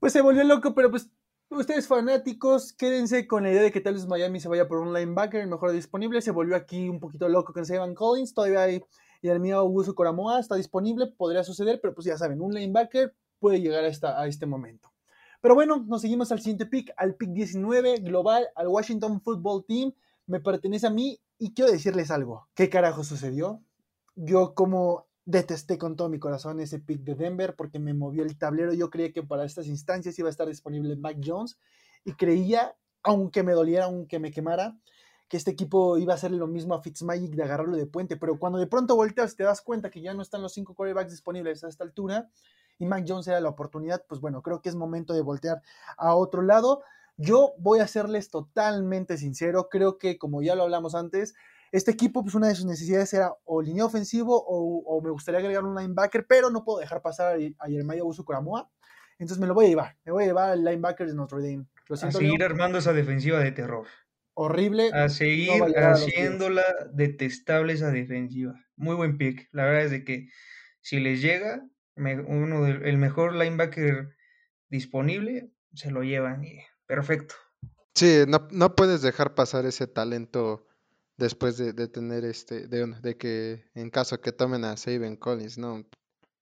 F: Pues se volvió loco, pero pues Ustedes fanáticos, quédense con la idea de que tal vez Miami se vaya por un linebacker, mejor disponible. Se volvió aquí un poquito loco con Sevan Collins. Todavía hay y el mío Augusto Coramoa está disponible, podría suceder, pero pues ya saben, un linebacker puede llegar a, esta, a este momento. Pero bueno, nos seguimos al siguiente pick, al pick 19 global, al Washington Football Team. Me pertenece a mí y quiero decirles algo. ¿Qué carajo sucedió? Yo como detesté con todo mi corazón ese pick de Denver porque me movió el tablero. Yo creía que para estas instancias iba a estar disponible Mac Jones y creía, aunque me doliera, aunque me quemara, que este equipo iba a hacer lo mismo a Fitzmagic de agarrarlo de puente. Pero cuando de pronto volteas, te das cuenta que ya no están los cinco quarterbacks disponibles a esta altura y Mac Jones era la oportunidad, pues bueno, creo que es momento de voltear a otro lado. Yo voy a serles totalmente sincero, creo que como ya lo hablamos antes, Este equipo, pues una de sus necesidades era o línea ofensivo o, o me gustaría agregar un linebacker, pero no puedo dejar pasar a, a Jeremiah Usu Coramoa. Entonces me lo voy a llevar. Me voy a llevar al linebacker de Notre Dame. Lo
D: A seguir
F: Leo,
D: armando esa defensiva de terror.
F: horrible.
D: A seguir
F: a
D: haciéndola detestable esa defensiva. Muy buen pick. La verdad es de que si les llega me- uno del- el mejor linebacker disponible, se lo llevan y perfecto.
I: Sí, no, no puedes dejar pasar ese talento después de, de tener este, de, de que en caso que tomen a Saben Collins, ¿no? O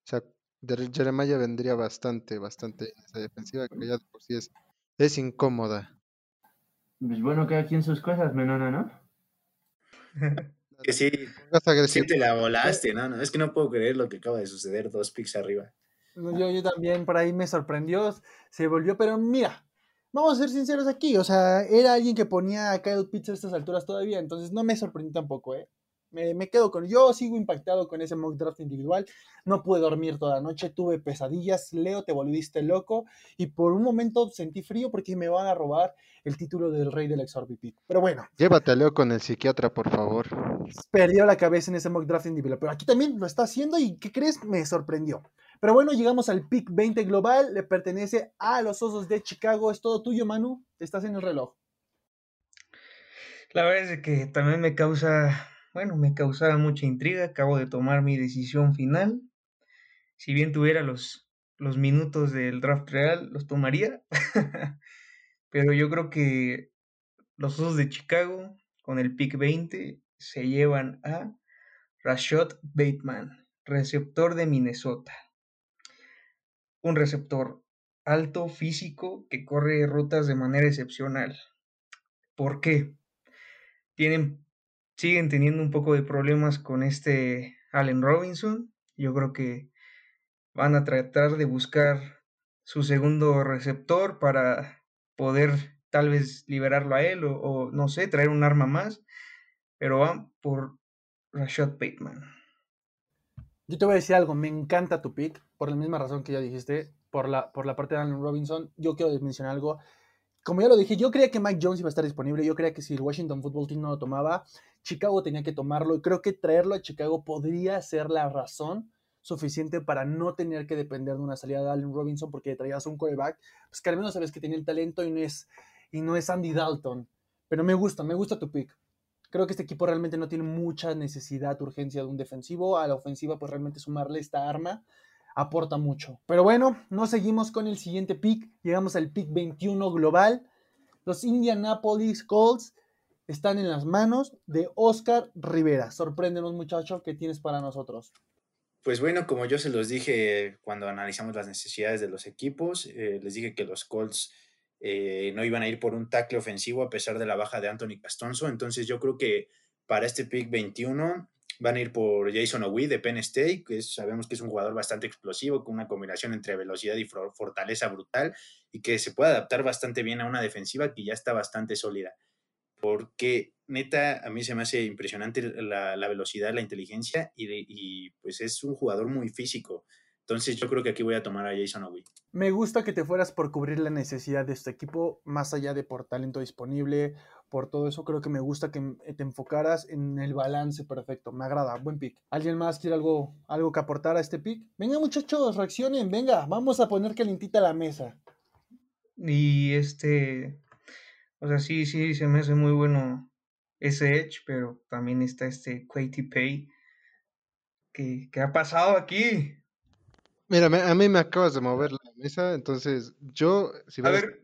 I: sea, Jer- Jeremiah vendría bastante, bastante en esa defensiva que ya de por sí es, es incómoda.
H: Pues bueno, cada quien sus cosas, Menona, ¿no?
G: Que sí, sí te la volaste, ¿no? no, Es que no puedo creer lo que acaba de suceder, dos picks arriba.
F: No, Yo, yo también por ahí me sorprendió, se volvió, pero mira, vamos a ser sinceros aquí, o sea, era alguien que ponía a Kyle Pitts a estas alturas todavía, entonces no me sorprendió tampoco, ¿eh? Me, me quedo con, yo sigo impactado con ese mock draft individual, no pude dormir toda la noche, tuve pesadillas, Leo, te volviste loco, y por un momento sentí frío porque me van a robar el título del rey del XRP Pero bueno,
I: Llévate a Leo con el psiquiatra, por favor.
F: perdió la cabeza en ese mock draft individual. Pero aquí también lo está haciendo y ¿qué crees? Me sorprendió. Pero bueno, llegamos al pick 20 global, le pertenece a los Osos de Chicago. Es todo tuyo, Manu. Estás en el reloj.
D: La verdad es que también me causa, bueno, me causaba mucha intriga. Acabo de tomar mi decisión final. Si bien tuviera los, los minutos del draft real, los tomaría. Pero yo creo que los Osos de Chicago, con el pick 20, se llevan a Rashad Bateman, receptor de Minnesota. Un receptor alto, físico, que corre rutas de manera excepcional. ¿Por qué? Tienen, siguen teniendo un poco de problemas con este Allen Robinson. Yo creo que van a tratar de buscar su segundo receptor para poder tal vez liberarlo a él o, no sé, traer un arma más. Pero van por Rashad Bateman.
F: Yo te voy a decir algo, me encanta tu pick, por la misma razón que ya dijiste, por la, por la parte de Allen Robinson. Yo quiero mencionar algo. Como ya lo dije, yo creía que Mike Jones iba a estar disponible. Yo creía que si el Washington Football Team no lo tomaba, Chicago tenía que tomarlo. Y creo que traerlo a Chicago podría ser la razón suficiente para no tener que depender de una salida de Allen Robinson porque traías un quarterback, pues que al menos sabes que tiene el talento y no es, y no es Andy Dalton. Pero me gusta, me gusta tu pick. Creo que este equipo realmente no tiene mucha necesidad, urgencia de un defensivo. A la ofensiva, pues realmente sumarle esta arma aporta mucho. Pero bueno, no seguimos con el siguiente pick. Llegamos al pick 21 global. Los Indianapolis Colts están en las manos de Oscar Rivera. Sorpréndenos, muchachos, ¿qué tienes para nosotros?
G: Pues bueno, como yo se los dije cuando analizamos las necesidades de los equipos, eh, les dije que los Colts eh, no iban a ir por un tackle ofensivo a pesar de la baja de Anthony Castonzo. Entonces yo creo que para este pick 21 van a ir por Jason Owi de Penn State, que es, sabemos que es un jugador bastante explosivo, con una combinación entre velocidad y fortaleza brutal y que se puede adaptar bastante bien a una defensiva que ya está bastante sólida. Porque neta, a mí se me hace impresionante la, la velocidad, la inteligencia y, y, pues es un jugador muy físico. Entonces yo creo que aquí voy a tomar a Jason Owi.
F: Me gusta que te fueras por cubrir la necesidad de este equipo, más allá de por talento disponible, por todo eso, creo que me gusta que te enfocaras en el balance perfecto. Me agrada, buen pick. ¿Alguien más quiere algo, algo que aportar a este pick? Venga muchachos, reaccionen, venga, vamos a poner calentita la mesa.
D: Y este, o sea, sí, sí, se me hace muy bueno ese Edge, pero también está este Quaity Pay. ¿Qué, ¿Qué ha pasado aquí?
I: Mira, a mí me acabas de mover la mesa, entonces yo, si hubiera,
D: a ver,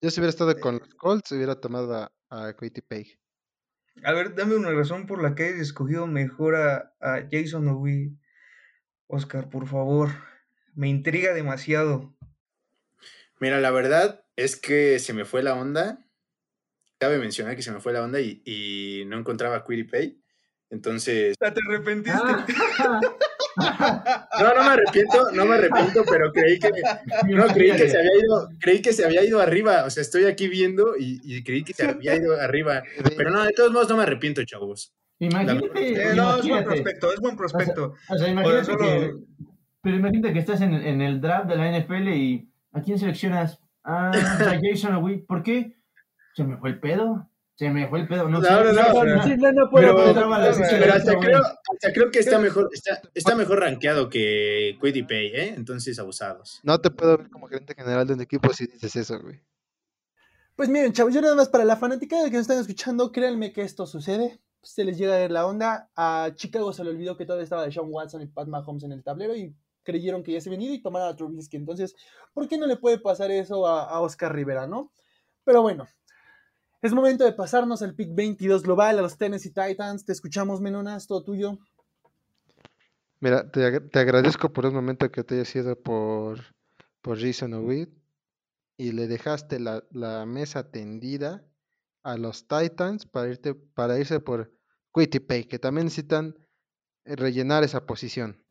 I: yo si hubiera estado con los Colts, hubiera tomado a, a Quaity Pay.
D: A ver, dame una razón por la que hayas escogido mejor a, a Jason Owi. Oscar, por favor. Me intriga demasiado.
G: Mira, la verdad es que se me fue la onda. Cabe mencionar que se me fue la onda y, y no encontraba a Query Pay. Entonces.
D: ¿Ya te arrepentiste?
H: Ah.
G: No, no me arrepiento, no me arrepiento, pero creí que, no, creí que se había ido, creí que se había ido arriba. O sea, estoy aquí viendo y, y creí que se había ido arriba. Pero no, de todos modos no me arrepiento, chavos.
H: Imagínate.
D: Eh, no, es buen prospecto, es buen prospecto.
H: O sea, o sea imagínate solo... que, pero imagínate que estás en, en, el draft de la NFL y ¿a quién seleccionas? Ah, a Jason Owi. ¿Por qué? Se me fue el pedo. Se me fue el pedo, no,
G: No, no, no,
F: No, sí, no, no puedo,
H: pero-
G: hasta creo, hasta creo que está mejor, está, está mejor rankeado que Pay, ¿eh? Entonces abusados.
I: No te puedo ver como gerente general de un equipo si dices eso, güey.
F: Pues miren, chavos, yo nada más para la fanática de que nos están escuchando, créanme que esto sucede. Se les llega a ir la onda. A Chicago se le olvidó que todavía estaba de Sean Watson y Pat Mahomes en el tablero y creyeron que ya se habían ido y tomaron a Trubisky. Entonces, ¿por qué no le puede pasar eso a, a Oscar Rivera, no? Pero bueno, es momento de pasarnos al pick 22 global, a los Tennessee Titans. Te escuchamos, Menonas, todo tuyo.
I: Mira, te, ag- te agradezco por un momento que te hayas ido por, por Reason With y le dejaste la, la mesa tendida a los Titans para, irte, para irse por Pay, que también necesitan rellenar esa posición.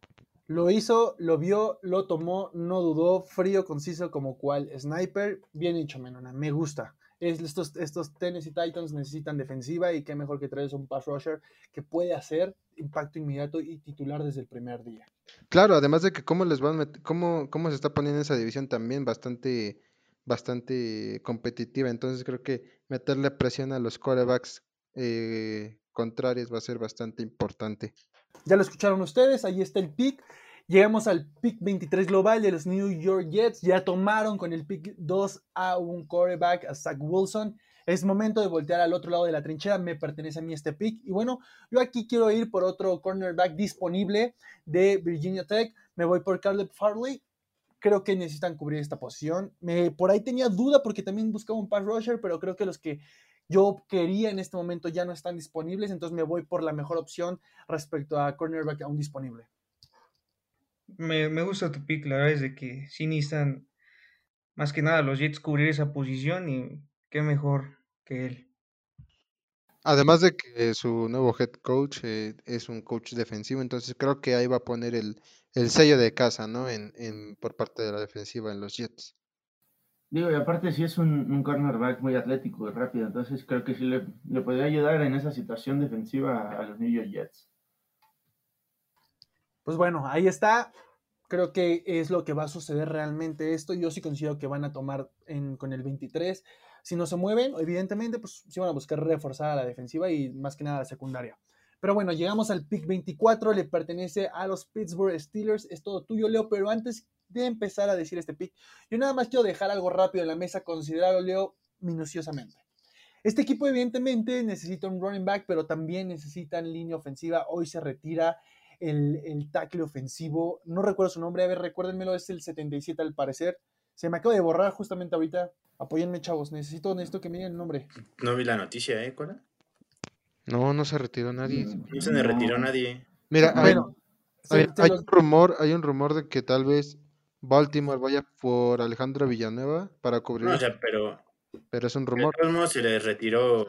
F: Lo hizo, lo vio, lo tomó, no dudó, frío, conciso como cual sniper. Bien hecho, Menona, me gusta. Es- estos, estos Tennessee Titans necesitan defensiva y qué mejor que traerse un pass rusher que puede hacer impacto inmediato y titular desde el primer día.
I: Claro, además de que cómo les van cómo, cómo se está poniendo esa división también bastante, bastante competitiva. Entonces creo que meterle presión a los quarterbacks eh, contrarios va a ser bastante importante.
F: Ya lo escucharon ustedes, ahí está el pick. Llegamos al pick 23 global de los New York Jets. Ya tomaron con el pick 2 a un quarterback, a Zach Wilson. Es momento de voltear al otro lado de la trinchera. Me pertenece a mí este pick. Y bueno, yo aquí quiero ir por otro cornerback disponible de Virginia Tech. Me voy por Caleb Farley. Creo que necesitan cubrir esta posición. Me, por ahí tenía duda porque también buscaba un pass rusher, pero creo que los que yo quería en este momento ya no están disponibles. Entonces me voy por la mejor opción respecto a cornerback aún disponible.
D: Me, me gusta tu pick, la verdad es de que sí necesitan más que nada los Jets cubrir esa posición y qué mejor que él.
I: Además de que su nuevo head coach eh, es un coach defensivo, entonces creo que ahí va a poner el, el sello de casa, ¿no? En, en, por parte de la defensiva en los Jets.
H: Digo, y aparte sí es un, un cornerback muy atlético y rápido, entonces creo que sí le, le podría ayudar en esa situación defensiva a, a los New York Jets.
F: Pues bueno, ahí está. Creo que es lo que va a suceder realmente esto. Yo sí considero que van a tomar con el 23. Si no se mueven, evidentemente, pues sí van a buscar reforzar a la defensiva y más que nada a la secundaria. Pero bueno, llegamos al pick 24, le pertenece a los Pittsburgh Steelers. Es todo tuyo, Leo, pero antes de empezar a decir este pick, yo nada más quiero dejar algo rápido en la mesa, considerarlo, Leo, minuciosamente. Este equipo evidentemente necesita un running back, pero también necesitan línea ofensiva. Hoy se retira el, el tackle ofensivo. No recuerdo su nombre, a ver, recuérdenmelo, es el 77 al parecer. Se me acaba de borrar justamente ahorita. Apóyenme, chavos. Necesito, necesito que me digan el nombre.
G: No vi la noticia, ¿eh, Cora?
I: No, no se retiró nadie.
G: No se me retiró nadie.
I: Mira, hay,
F: Bueno,
I: hay- hay
F: los-
I: un rumor, hay un rumor de que tal vez Baltimore vaya por Alejandro Villanueva para cubrir,
G: No, o
I: eso,
G: sea, pero
I: pero es un
G: de
I: rumor.
G: todos modos se le retiró.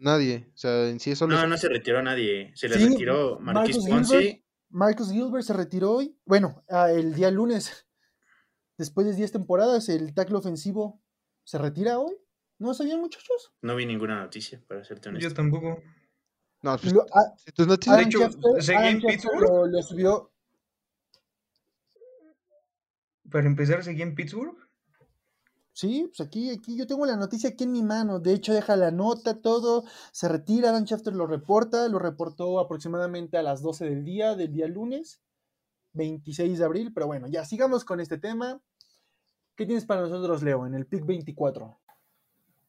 I: Nadie, o sea, en sí solo
G: No,
I: es-
G: no se retiró nadie. Se le
F: Sí,
G: retiró Marquis
F: Marcus
G: Ponce.
F: Marcus Gilbert se retiró hoy. Bueno, ah, el día lunes. Después de 10 temporadas, el tackle ofensivo se retira hoy. ¿No sabían, muchachos?
G: No vi ninguna noticia, para serte honesto.
D: Yo tampoco.
I: No, pues,
F: Lo- a-
I: si tus noticias
F: Adam
D: hecho, seguí en Pittsburgh.
F: lo, lo subió.
D: Para empezar, seguí en Pittsburgh.
F: Sí, pues aquí, aquí yo tengo la noticia aquí en mi mano. De hecho, deja la nota, todo. Se retira, Adam Schefter lo reporta. Lo reportó aproximadamente a las 12 del día, del día lunes, 26 de abril. Pero bueno, ya sigamos con este tema. ¿Qué tienes para nosotros, Leo, en el pick 24?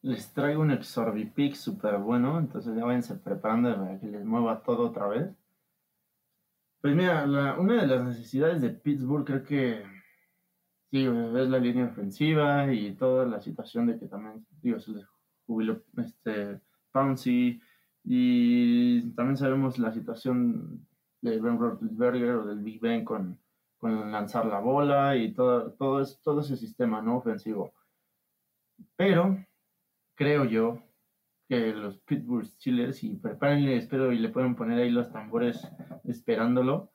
H: Les traigo un Exorbipick súper bueno, entonces ya váyanse preparando para que les mueva todo otra vez. Pues mira, la- una de las necesidades de Pittsburgh creo que sí, es la línea ofensiva y toda la situación de que también, digo, se jubiló este Pouncy y también sabemos la situación de Ben Roethlisberger o del Big Ben con, con lanzar la bola y todo, todo, es, todo ese sistema no ofensivo. Pero creo yo que los Pittsburgh Steelers, y prepárenle, espero y le pueden poner ahí los tambores esperándolo.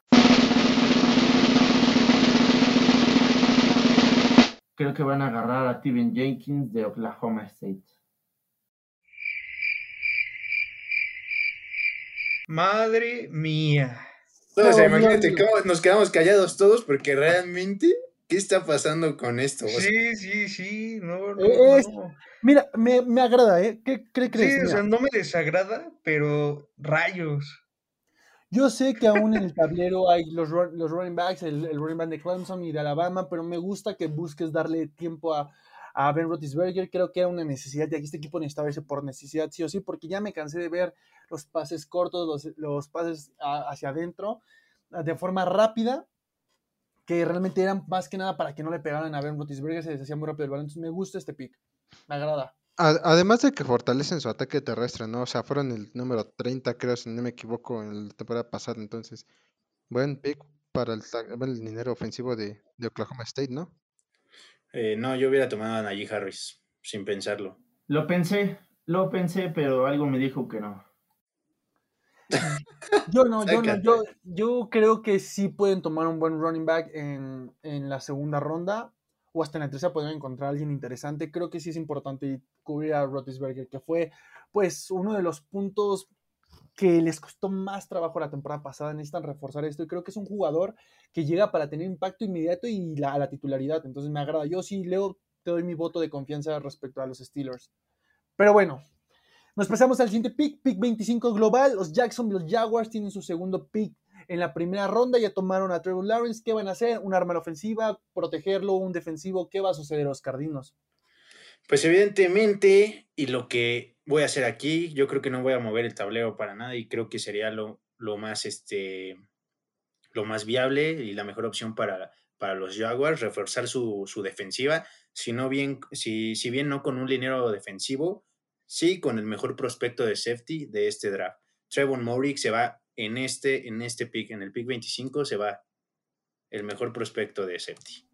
H: Creo que van a agarrar a Steven Jenkins de Oklahoma State.
D: Madre mía.
G: No, o sea, imagínate cómo nos quedamos callados todos porque realmente ¿Qué está pasando con esto? O sea,
D: Sí, sí, sí, no, no,
F: Eh, es-
D: no.
F: Mira, me, me agrada, ¿eh? ¿Qué, qué crees?
D: Sí, o sea, no me desagrada, pero rayos.
F: Yo sé que aún en el tablero hay los, los running backs, el, running back de Clemson y de Alabama, pero me gusta que busques darle tiempo a, a Ben Roethlisberger. Creo que era una necesidad y aquí este equipo necesitaba irse por necesidad, sí o sí, porque ya me cansé de ver los pases cortos, los, los pases hacia adentro ah, de forma rápida, que realmente eran más que nada para que no le pegaran a Ben Roethlisberger, se deshacía muy rápido el balón. Entonces me gusta este pick, me agrada.
I: Además de que fortalecen su ataque terrestre, ¿no? O sea, fueron el número 30, creo, si no me equivoco, en la temporada pasada. Entonces, buen pick para el, dinero ofensivo de, de Oklahoma State, ¿no?
G: eh, no, yo hubiera tomado a Najee Harris, sin pensarlo.
H: Lo pensé, lo pensé, pero algo me dijo que no.
F: Yo no, yo no, yo, yo creo que sí pueden tomar un buen running back en, en la segunda ronda o hasta en la tercera podrían encontrar a alguien interesante. Creo que sí es importante cubrir a Roethlisberger, que fue pues uno de los puntos que les costó más trabajo la temporada pasada. Necesitan reforzar esto y creo que es un jugador que llega para tener impacto inmediato y la, a la titularidad. Entonces me agrada. Yo sí, Leo, te doy mi voto de confianza respecto a los Steelers. Pero bueno, nos pasamos al siguiente pick, pick 25 global. Los Jacksonville Jaguars tienen su segundo pick en la primera ronda. Ya tomaron a Trevor Lawrence. ¿Qué van a hacer? ¿Un arma ofensiva? ¿Protegerlo? ¿Un defensivo? ¿Qué va a suceder a los Cardinos?
G: Pues evidentemente, y lo que voy a hacer aquí, yo creo que no voy a mover el tablero para nada y creo que sería lo, lo más este lo más viable y la mejor opción para, para los Jaguars, reforzar su, su defensiva, si, no bien, si, si bien no con un linero defensivo, sí con el mejor prospecto de safety de este draft. Trevon Morick se va en este, en este pick, en el pick 25 se va el mejor prospecto de safety.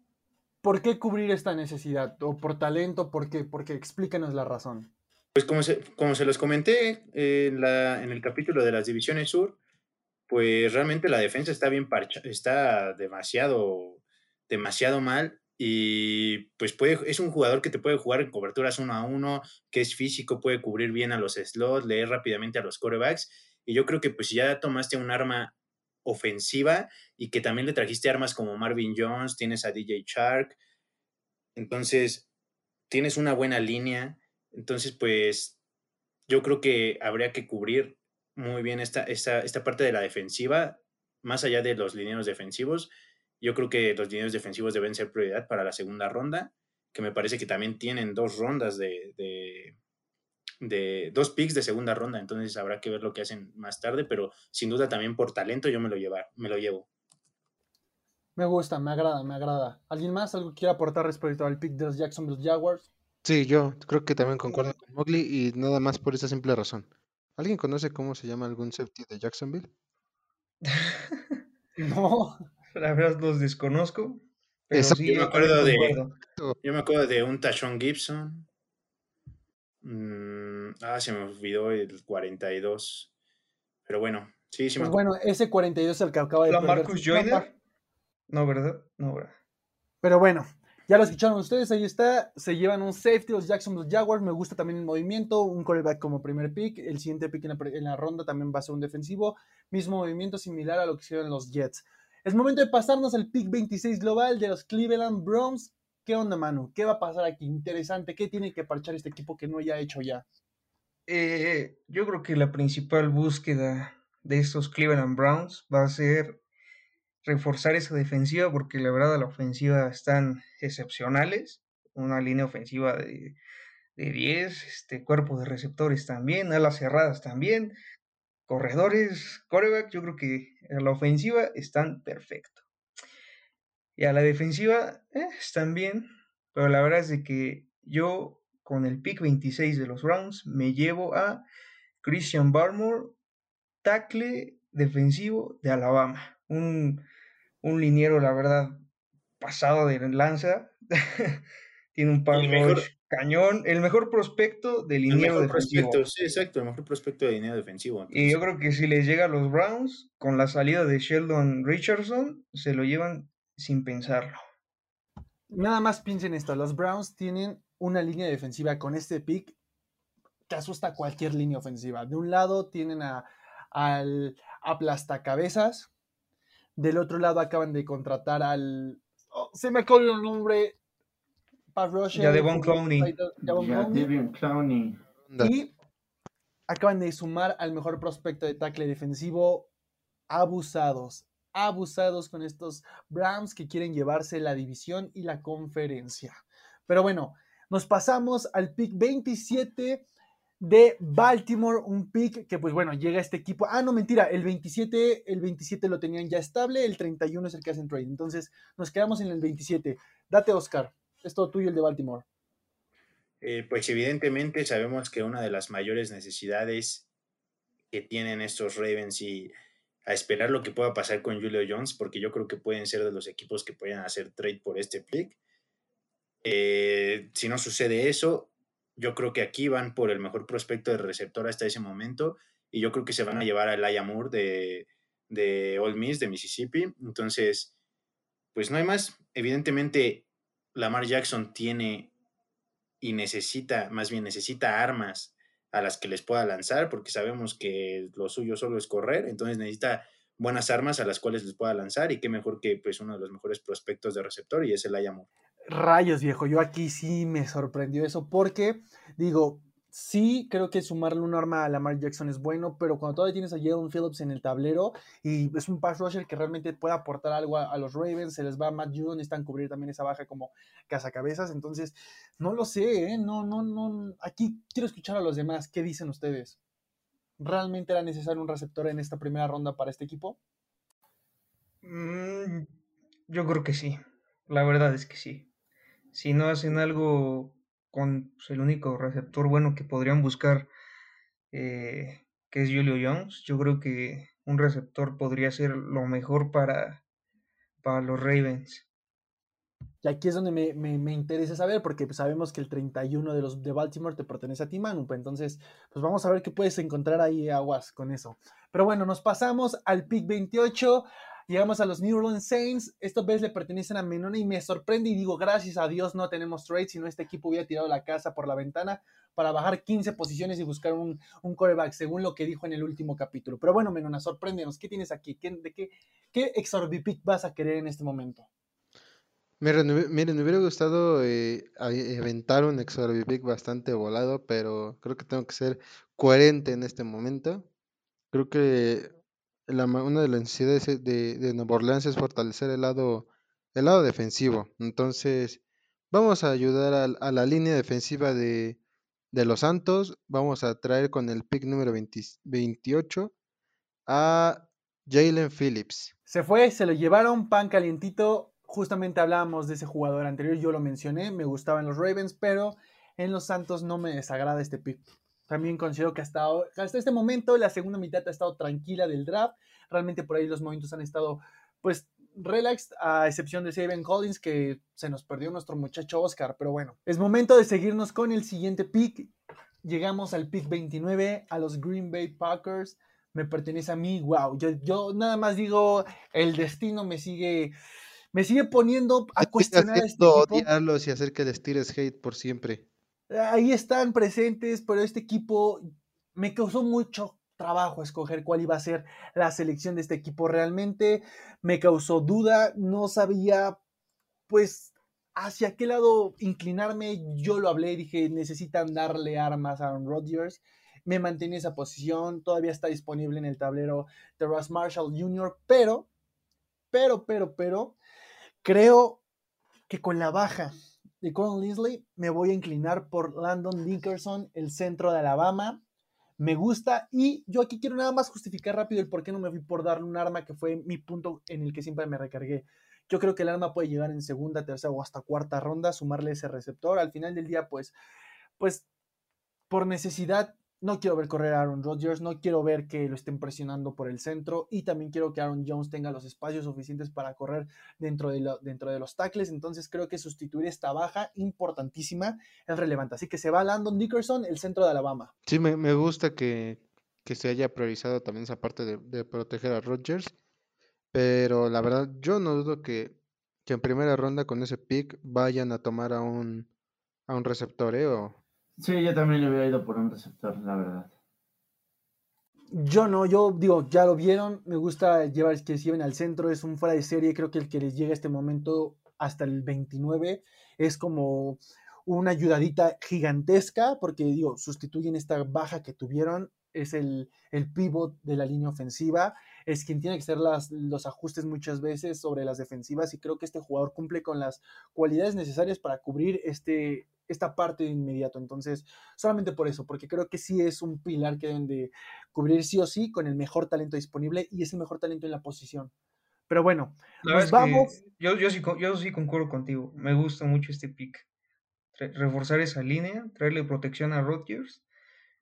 F: ¿Por qué cubrir esta necesidad? ¿O por talento? ¿Por qué? Porque explícanos la razón.
G: Pues como se, como se los comenté en, la, en el capítulo de las divisiones sur, pues realmente la defensa está bien parcha, está demasiado, demasiado mal y pues puede, es un jugador que te puede jugar en coberturas uno a uno, que es físico, puede cubrir bien a los slots, leer rápidamente a los corebacks y yo creo que pues si ya tomaste un arma ofensiva y que también le trajiste armas como Marvin Jones, tienes a DJ Shark, entonces tienes una buena línea, entonces pues yo creo que habría que cubrir muy bien esta, esta, esta parte de la defensiva, más allá de los lineos defensivos. Yo creo que los lineos defensivos deben ser prioridad para la segunda ronda, que me parece que también tienen dos rondas de, de dos picks de segunda ronda, entonces habrá que ver lo que hacen más tarde, pero sin duda también por talento yo me lo, llevar, me lo llevo.
F: Me gusta, me agrada, me agrada. ¿Alguien más? ¿Algo que quiera aportar respecto al pick de los Jacksonville Jaguars?
I: Sí, yo creo que también concuerdo con Mowgli y nada más por esa simple razón. ¿Alguien conoce cómo se llama algún safety de Jacksonville?
F: No.
D: La verdad los desconozco. Pero
I: Exacto.
D: sí,
G: Yo me acuerdo de-. Yo me acuerdo de un Tashon Gibson. Mm, ah, se me olvidó el 42. Pero bueno, sí, sí me
F: Pues
G: acuerdo.
F: bueno, ese 42 es el que acaba de
D: ¿La Marcus. Joyner? No, ¿verdad? No, ¿verdad?
F: Pero bueno, ya lo escucharon ustedes, ahí está. Se llevan un safety los Jacksonville Jaguars. Me gusta también el movimiento, un quarterback como primer pick. El siguiente pick en la, en la ronda también va a ser un defensivo. Mismo movimiento similar a lo que hicieron los Jets. Es momento de pasarnos al pick 26 global de los Cleveland Browns. ¿Qué onda, Manu? ¿Qué va a pasar aquí? Interesante. ¿Qué tiene que parchar este equipo que no haya hecho ya?
D: Eh, yo creo que la principal búsqueda de estos Cleveland Browns va a ser reforzar esa defensiva porque la verdad la ofensiva están excepcionales. Una línea ofensiva de, de 10, este, cuerpo de receptores también, alas cerradas también, corredores, coreback, yo creo que la ofensiva están perfecto. Y a la defensiva eh, están bien, pero la verdad es de que yo con el pick 26 de los Browns me llevo a Christian Barmore, tackle defensivo de Alabama. Un, un liniero, la verdad, pasado de lanza. Tiene un
G: mejor-
D: rush cañón. El mejor prospecto de
G: El
D: liniero
G: mejor
D: defensivo.
G: prospecto, sí, exacto, el mejor prospecto de dinero defensivo.
D: Y yo creo que si les llega a los Browns, con la salida de Sheldon Richardson, se lo llevan sin pensarlo.
F: Nada más piensen esto, los Browns tienen una línea defensiva con este pick que asusta cualquier línea ofensiva. De un lado tienen a, al aplastacabezas, del otro lado acaban de contratar al... oh, se me coló el nombre. Pass rusher.
D: Ya Devon Clowney.
F: Devon Clowney. Y acaban de sumar al mejor prospecto de tackle defensivo. Abusados. Abusados con estos Browns que quieren llevarse la división y la conferencia. Pero bueno, nos pasamos al pick 27 de Baltimore, un pick que pues bueno, llega a este equipo. Ah, no, mentira, el 27, el 27 lo tenían ya estable, el 31 es el que hacen trade. Entonces, nos quedamos en el 27. Date, Oscar. Es todo tuyo el de Baltimore.
G: Eh, pues evidentemente sabemos que una de las mayores necesidades que tienen estos Ravens y a esperar lo que pueda pasar con Julio Jones, porque yo creo que pueden ser de los equipos que pueden hacer trade por este pick. Eh, si no sucede eso, yo creo que aquí van por el mejor prospecto de receptor hasta ese momento y yo creo que se van a llevar a Elijah Moore de, de Ole Miss, de Mississippi. Entonces, pues no hay más. Evidentemente, Lamar Jackson tiene y necesita, más bien necesita armas a las que les pueda lanzar, porque sabemos que lo suyo solo es correr, entonces necesita buenas armas a las cuales les pueda lanzar y qué mejor que pues uno de los mejores prospectos de receptor y es el Moore.
F: Rayos, viejo, yo aquí sí me sorprendió eso porque, digo, sí creo que sumarle un arma a Lamar Jackson es bueno, pero cuando todavía tienes a Jalen Phillips en el tablero y es un pass rusher que realmente puede aportar algo a, los Ravens, se les va a Matt Judon, están cubrir también esa baja como cazacabezas, entonces no lo sé, ¿eh? no, no, no, aquí quiero escuchar a los demás, ¿qué dicen ustedes? ¿Realmente era necesario un receptor en esta primera ronda para este equipo?
D: Mm, yo creo que sí, la verdad es que sí. Si no hacen algo con pues, el único receptor bueno que podrían buscar, eh, que es Julio Jones, yo creo que un receptor podría ser lo mejor para, para los Ravens.
F: Y aquí es donde me, me, me interesa saber, porque pues, sabemos que el 31 de los de Baltimore te pertenece a ti, Manu. Pues entonces, pues vamos a ver qué puedes encontrar ahí, aguas, con eso. Pero bueno, nos pasamos al pick 28. Llegamos a los New Orleans Saints. Esta vez le pertenecen a Menona y me sorprende y digo, gracias a Dios no tenemos trade, sino este equipo hubiera tirado la casa por la ventana para bajar 15 posiciones y buscar un, un coreback, según lo que dijo en el último capítulo. Pero bueno, Menona, sorpréndenos. ¿Qué tienes aquí? ¿Qué, ¿De qué, qué exorbipick vas a querer en este momento?
I: Miren, miren, me hubiera gustado eh, aventar un Exorbipic bastante volado, pero creo que tengo que ser coherente en este momento. Creo que una de las necesidades es de, Nueva Orleans es fortalecer el lado, el lado defensivo. Entonces, vamos a ayudar a, la línea defensiva de, de los Santos. Vamos a traer con el pick número 20 28 a Jalen Phillips.
F: Se fue, se lo llevaron, pan calientito. Justamente hablábamos de ese jugador anterior, yo lo mencioné, me gustaban los Ravens, pero en los Santos no me desagrada este pick. También considero que hasta, hasta este momento la segunda mitad ha estado tranquila del draft. Realmente por ahí los momentos han estado, pues, relax, a excepción de Saban Collins, que se nos perdió nuestro muchacho Oscar. Pero bueno, es momento de seguirnos con el siguiente pick. Llegamos al pick 29, a los Green Bay Packers. Me pertenece a mí, wow. Yo, yo nada más digo, el destino me sigue, me sigue poniendo a cuestionar a este equipo.
I: odiarlos y hacer que les tires hate por siempre.
F: Ahí están presentes, pero este equipo me causó mucho trabajo escoger cuál iba a ser la selección de este equipo. Realmente me causó duda, no sabía pues hacia qué lado inclinarme. Yo lo hablé, dije, necesitan darle armas a Aaron Rodgers. Me mantiene esa posición, todavía está disponible en el tablero de Ross Marshall Jr., pero, pero, pero, pero, creo que con la baja de Colin Linsley, me voy a inclinar por Landon Dickerson, el centro de Alabama. Me gusta y yo aquí quiero nada más justificar rápido el por qué no me fui por darle un arma que fue mi punto en el que siempre me recargué. Yo creo que el arma puede llegar en segunda, tercera o hasta cuarta ronda, sumarle ese receptor. Al final del día, pues, pues, por necesidad, no quiero ver correr a Aaron Rodgers, no quiero ver que lo estén presionando por el centro y también quiero que Aaron Jones tenga los espacios suficientes para correr dentro de, dentro de los tackles. Entonces creo que sustituir esta baja importantísima es relevante. Así que se va Landon Dickerson, el centro de Alabama.
I: Sí, me, me gusta que, que se haya priorizado también esa parte de, de proteger a Rodgers, pero la verdad yo no dudo que, que en primera ronda con ese pick vayan a tomar a un, a un receptor, ¿eh? O-
H: Sí, yo también le hubiera ido por un receptor, la verdad.
F: Yo no, yo digo, ya lo vieron, me gusta llevar que lleven al centro, es un fuera de serie, creo que el que les llega a este momento hasta el 29 es como una ayudadita gigantesca, porque digo, sustituyen esta baja que tuvieron, es el, el pivot de la línea ofensiva, es quien tiene que hacer las, los ajustes muchas veces sobre las defensivas y creo que este jugador cumple con las cualidades necesarias para cubrir este, esta parte de inmediato. Entonces, solamente por eso, porque creo que sí es un pilar que deben de cubrir sí o sí con el mejor talento disponible y es el mejor talento en la posición. Pero bueno, nos vamos.
D: yo, yo, sí, yo sí concuerdo contigo. Me gusta mucho este pick. Re- Reforzar esa línea, traerle protección a Rodgers.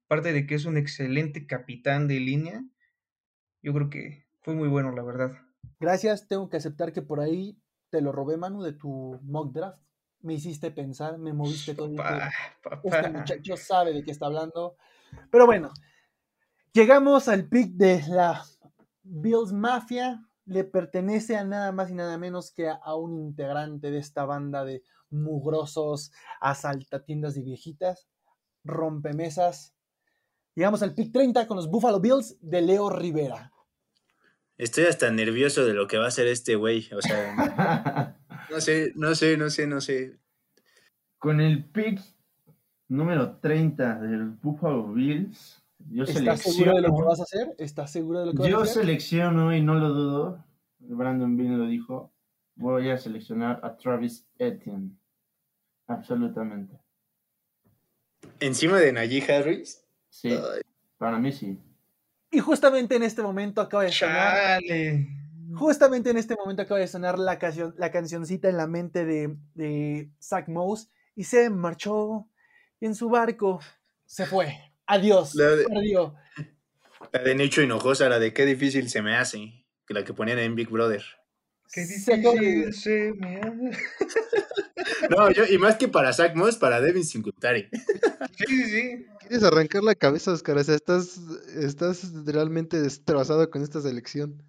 D: Aparte de que es un excelente capitán de línea, yo creo que fue muy bueno, la verdad.
F: Gracias, tengo que aceptar que por ahí te lo robé, Manu, de tu mock draft. Me hiciste pensar, me moviste todo.
D: Papá,
F: Este
D: papá.
F: muchacho sabe de qué está hablando. Pero bueno, llegamos al pick de la Bills Mafia. Le pertenece a nada más y nada menos que a, a un integrante de esta banda de mugrosos asaltatiendas de viejitas, rompemesas. Llegamos al pick 30 con los Buffalo Bills de Leo Rivera.
G: Estoy hasta nervioso de lo que va a hacer este güey. O sea, no sé, no sé, no sé, no sé.
H: Con el pick número 30 del Buffalo Bills, yo
F: ¿Estás seguro de lo que vas a hacer? ¿Estás seguro de lo que vas a
H: Yo
F: hacer?
H: selecciono, y no lo dudo, Brandon Bean lo dijo, voy a seleccionar a Travis Etienne. Absolutamente.
G: Encima de Najee Harris.
H: Sí,
G: Ay.
H: para mí sí.
F: Y justamente en este momento acaba de sonar
D: Chale.
F: Justamente en este momento acaba de sonar la, canción, la cancioncita en la mente de, de Zach Mouse y se marchó y en su barco se fue. Adiós.
G: La de-
F: Perdió.
G: La de Nicho Hinojosa, la de qué difícil se me hace. Que la que ponían en Big Brother.
D: Qué difícil se me hace.
G: No, yo, y más que para Zach Moss, para Devin Singletary.
D: Sí, sí, sí.
I: ¿Quieres arrancar la cabeza, Oscar? O sea, estás, estás realmente destrozado con esta selección.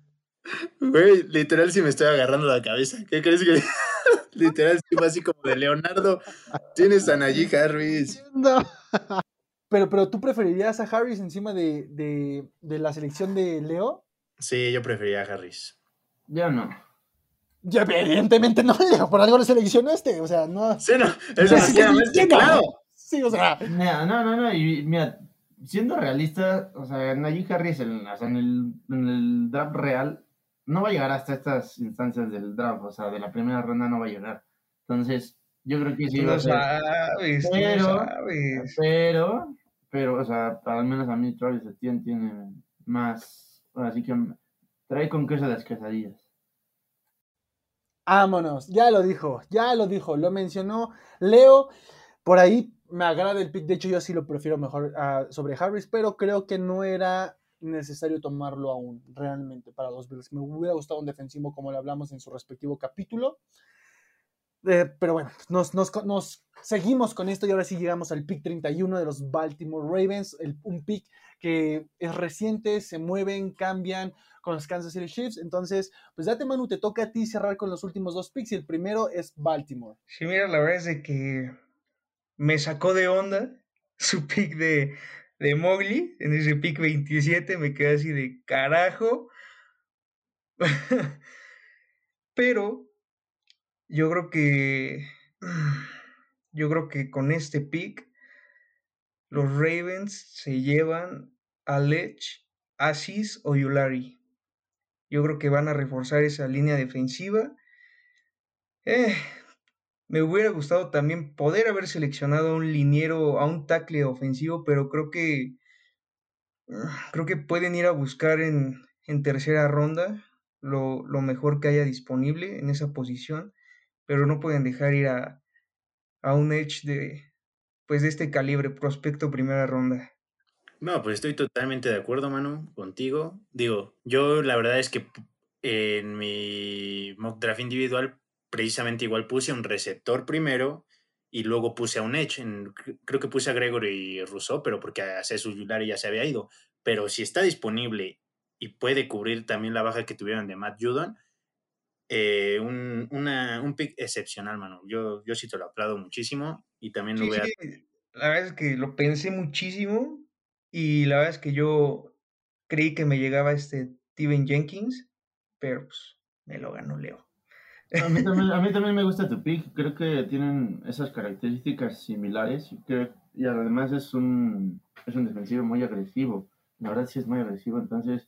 G: Güey, literal sí me estoy agarrando la cabeza. ¿Qué crees que.? literal sí así como de Leonardo. Tienes a Najee Harris.
I: No.
F: Pero, pero tú preferirías a Harris encima de, de- de la selección de Leo?
G: Sí, yo prefería a Harris.
H: Yo no.
F: Ya, evidentemente no, Leo, por algo lo seleccionaste. O sea, no.
G: Sí, no, eso
F: Sí,
G: no
F: no.
G: claro.
F: Sí, o sea.
H: Mira, no, no, no. Y mira, siendo realista, o sea, Najee Harris en, o sea, en el, en el draft real no va a llegar hasta estas instancias del draft. O sea, de la primera ronda no va a llegar. Entonces, yo creo que sí
D: Tú
H: va a
D: lo
H: ser.
D: sabes, tú lo
H: Pero-
D: sabes.
H: Pero, pero, o sea, al menos a mí Travis Etienne tiene más, así que trae con queso las quesadillas.
F: Vámonos, ya lo dijo, ya lo dijo, lo mencionó Leo. Por ahí me agrada el pick, de hecho yo sí lo prefiero mejor ah, sobre Harris, pero creo que no era necesario tomarlo aún realmente para los Bills. Me hubiera gustado un defensivo como lo hablamos en su respectivo capítulo. Eh, pero bueno, nos, nos, nos seguimos con esto y ahora sí llegamos al pick 31 de los Baltimore Ravens, el- un pick que es reciente, se mueven, cambian con los Kansas City Chiefs. Entonces, pues date Manu, te toca a ti cerrar con los últimos dos picks y el primero es Baltimore.
D: Sí, mira, la verdad es que me sacó de onda su pick de, de Mowgli. En ese pick 27 me quedé así de carajo. Pero yo creo que yo creo que con este pick los Ravens se llevan a Lech, Asis o Yulari. Yo creo que van a reforzar esa línea defensiva. Eh, me hubiera gustado también poder haber seleccionado a un liniero, a un tackle ofensivo, pero creo que ah, creo que pueden ir a buscar en, en tercera ronda lo, lo mejor que haya disponible en esa posición, pero no pueden dejar ir a, a un edge de pues de este calibre, prospecto primera ronda.
G: No, pues estoy totalmente de acuerdo, Manu, contigo. Digo, yo la verdad es que p- en mi mock draft individual precisamente igual puse un receptor primero y luego puse a un edge. En- creo que puse a Gregory Rousseau, pero porque a Cesu Yulari ya se había ido. Pero si está disponible y puede cubrir también la baja que tuvieron de Matt Judon, eh, un, una- un pick excepcional, Manu. Yo, yo sí te lo aplaudo muchísimo y también lo
D: Sí,
G: voy a...
D: sí, la verdad es que lo pensé muchísimo y la verdad es que yo creí que me llegaba este Steven Jenkins, pero pues me lo ganó Leo.
H: A mí, también, a mí también me gusta tu pick. Creo que tienen esas características similares y, creo, y además es un, es un defensivo muy agresivo. La verdad sí es muy agresivo. Entonces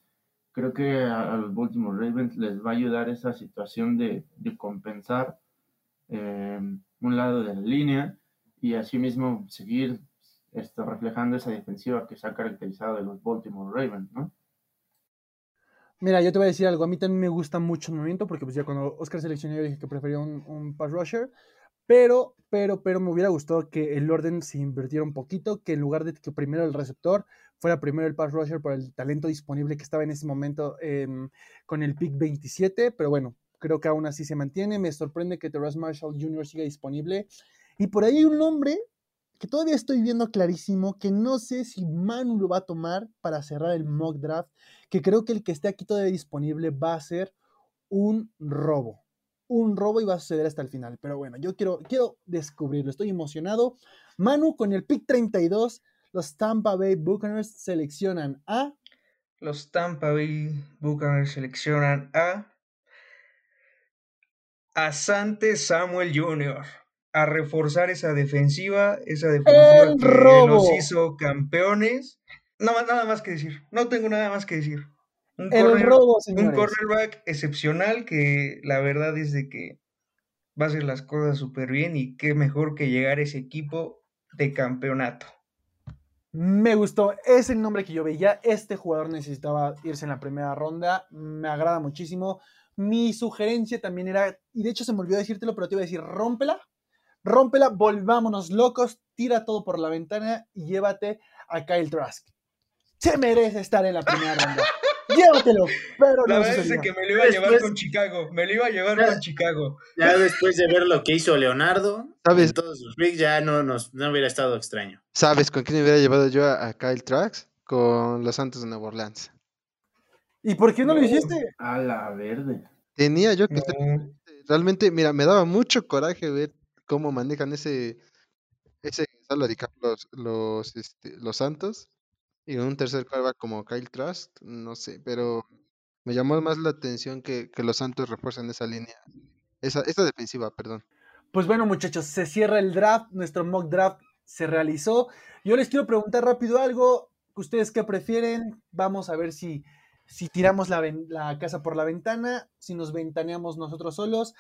H: creo que a, los Baltimore Ravens les va a ayudar esa situación de, de compensar eh, un lado de la línea y asimismo seguir esto, reflejando esa defensiva que se ha caracterizado de los Baltimore Ravens, ¿no?
F: Mira, yo te voy a decir algo. A mí también me gusta mucho el movimiento porque pues ya cuando Oscar seleccionó yo dije que prefería un, pass rusher. Pero, pero, pero me hubiera gustado que el orden se invirtiera un poquito, que en lugar de que primero el receptor fuera primero el pass rusher por el talento disponible que estaba en ese momento eh, con el pick 27. Pero bueno, creo que aún así se mantiene. Me sorprende que Terrence Marshall Jr. siga disponible. Y por ahí hay un nombre que todavía estoy viendo clarísimo, que no sé si Manu lo va a tomar para cerrar el mock draft, que creo que el que esté aquí todavía disponible va a ser un robo. Un robo y va a suceder hasta el final. Pero bueno, yo quiero, quiero descubrirlo, estoy emocionado. Manu, con el pick 32, los Tampa Bay Buccaneers seleccionan a...
D: Los Tampa Bay Buccaneers seleccionan a... Asante Samuel Jr. A reforzar esa defensiva, esa defensiva
F: ¡El
D: que
F: robo!
D: los hizo campeones. No, más- nada más que decir. No tengo nada más que decir. Un,
F: El
D: corner-
F: robo,
D: un cornerback excepcional que la verdad es de que va a hacer las cosas súper bien y qué mejor que llegar a ese equipo de campeonato.
F: Me gustó, es el nombre que yo veía. Este jugador necesitaba irse en la primera ronda. Me agrada muchísimo. Mi sugerencia también era, y de hecho se me olvidó decírtelo, pero te iba a decir, rómpela, rómpela, volvámonos locos, tira todo por la ventana y llévate a Kyle Trask. Se merece estar en la primera ronda. Llévatelo, pero
D: La
F: no
D: verdad es que me lo iba a llevar
G: Después-
D: con Chicago. Me lo iba a llevar
G: Ya.
D: con Chicago.
G: Ya después de ver lo que hizo Leonardo,
I: ¿Sabes?
G: en todos sus picks, ya no, nos, no hubiera estado extraño.
I: ¿Sabes con quién me hubiera llevado yo a, a Kyle Trax? Con los Santos de Nueva Orleans.
F: ¿Y por qué no lo hiciste?
H: A la verde.
I: Tenía yo que
D: No.
I: realmente, mira, me daba mucho coraje ver cómo manejan ese ese salary cap los los este, los Santos y un tercer quarterback como Kyle Trask, no sé, pero me llamó más la atención que, que los Santos refuerzan esa línea, esa, esa defensiva, perdón.
F: Pues bueno, muchachos, se cierra el draft, nuestro mock draft se realizó. Yo les quiero preguntar rápido algo. ¿Ustedes qué prefieren? Vamos a ver si, si tiramos la, la casa por la ventana, si nos ventaneamos nosotros solos.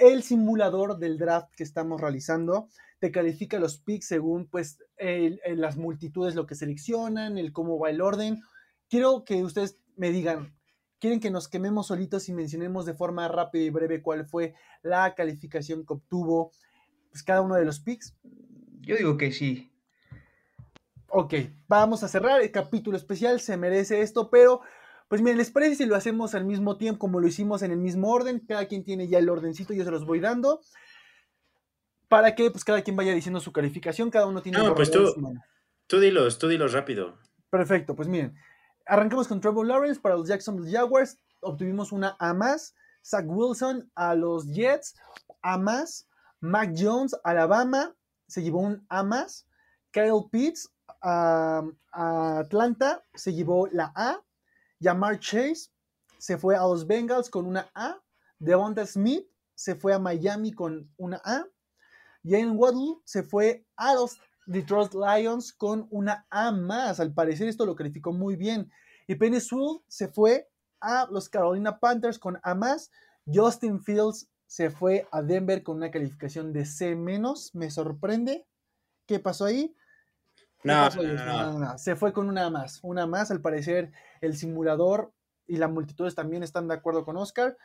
F: El simulador del draft que estamos realizando te califica los picks según pues el- el- las multitudes, lo que seleccionan, el cómo va el orden. Quiero que ustedes me digan, ¿quieren que nos quememos solitos y mencionemos de forma rápida y breve cuál fue la calificación que obtuvo pues, cada uno de los picks?
D: Yo digo que sí.
F: Ok, vamos a cerrar el capítulo especial, se merece esto, pero pues miren, ¿les parece si lo hacemos al mismo tiempo como lo hicimos en el mismo orden? Cada quien tiene ya el ordencito, yo se los voy dando. Para que pues cada quien vaya diciendo su calificación, cada uno tiene
G: No, pues tú-. Tú dilos, tú dilos rápido.
F: Perfecto, pues miren, arrancamos con Trevor Lawrence para los Jacksonville Jaguars, obtuvimos una A más, Zach Wilson a los Jets, A más, Mac Jones, Alabama, se llevó un A más, Kyle Pitts a, a Atlanta, se llevó la A, Jamar Chase se fue a los Bengals con una A, Devonta Smith se fue a Miami con una A, Jalen Waddle se fue a los Detroit Lions con una A más. Al parecer esto lo calificó muy bien. Y Penny Sewell se fue a los Carolina Panthers con A más. Justin Fields se fue a Denver con una calificación de C menos. Me sorprende. ¿Qué pasó ahí? ¿Qué
G: No, no, no.
F: Se fue con una A más. Una más. Al parecer el simulador y la multitudes también están de acuerdo con Oscar.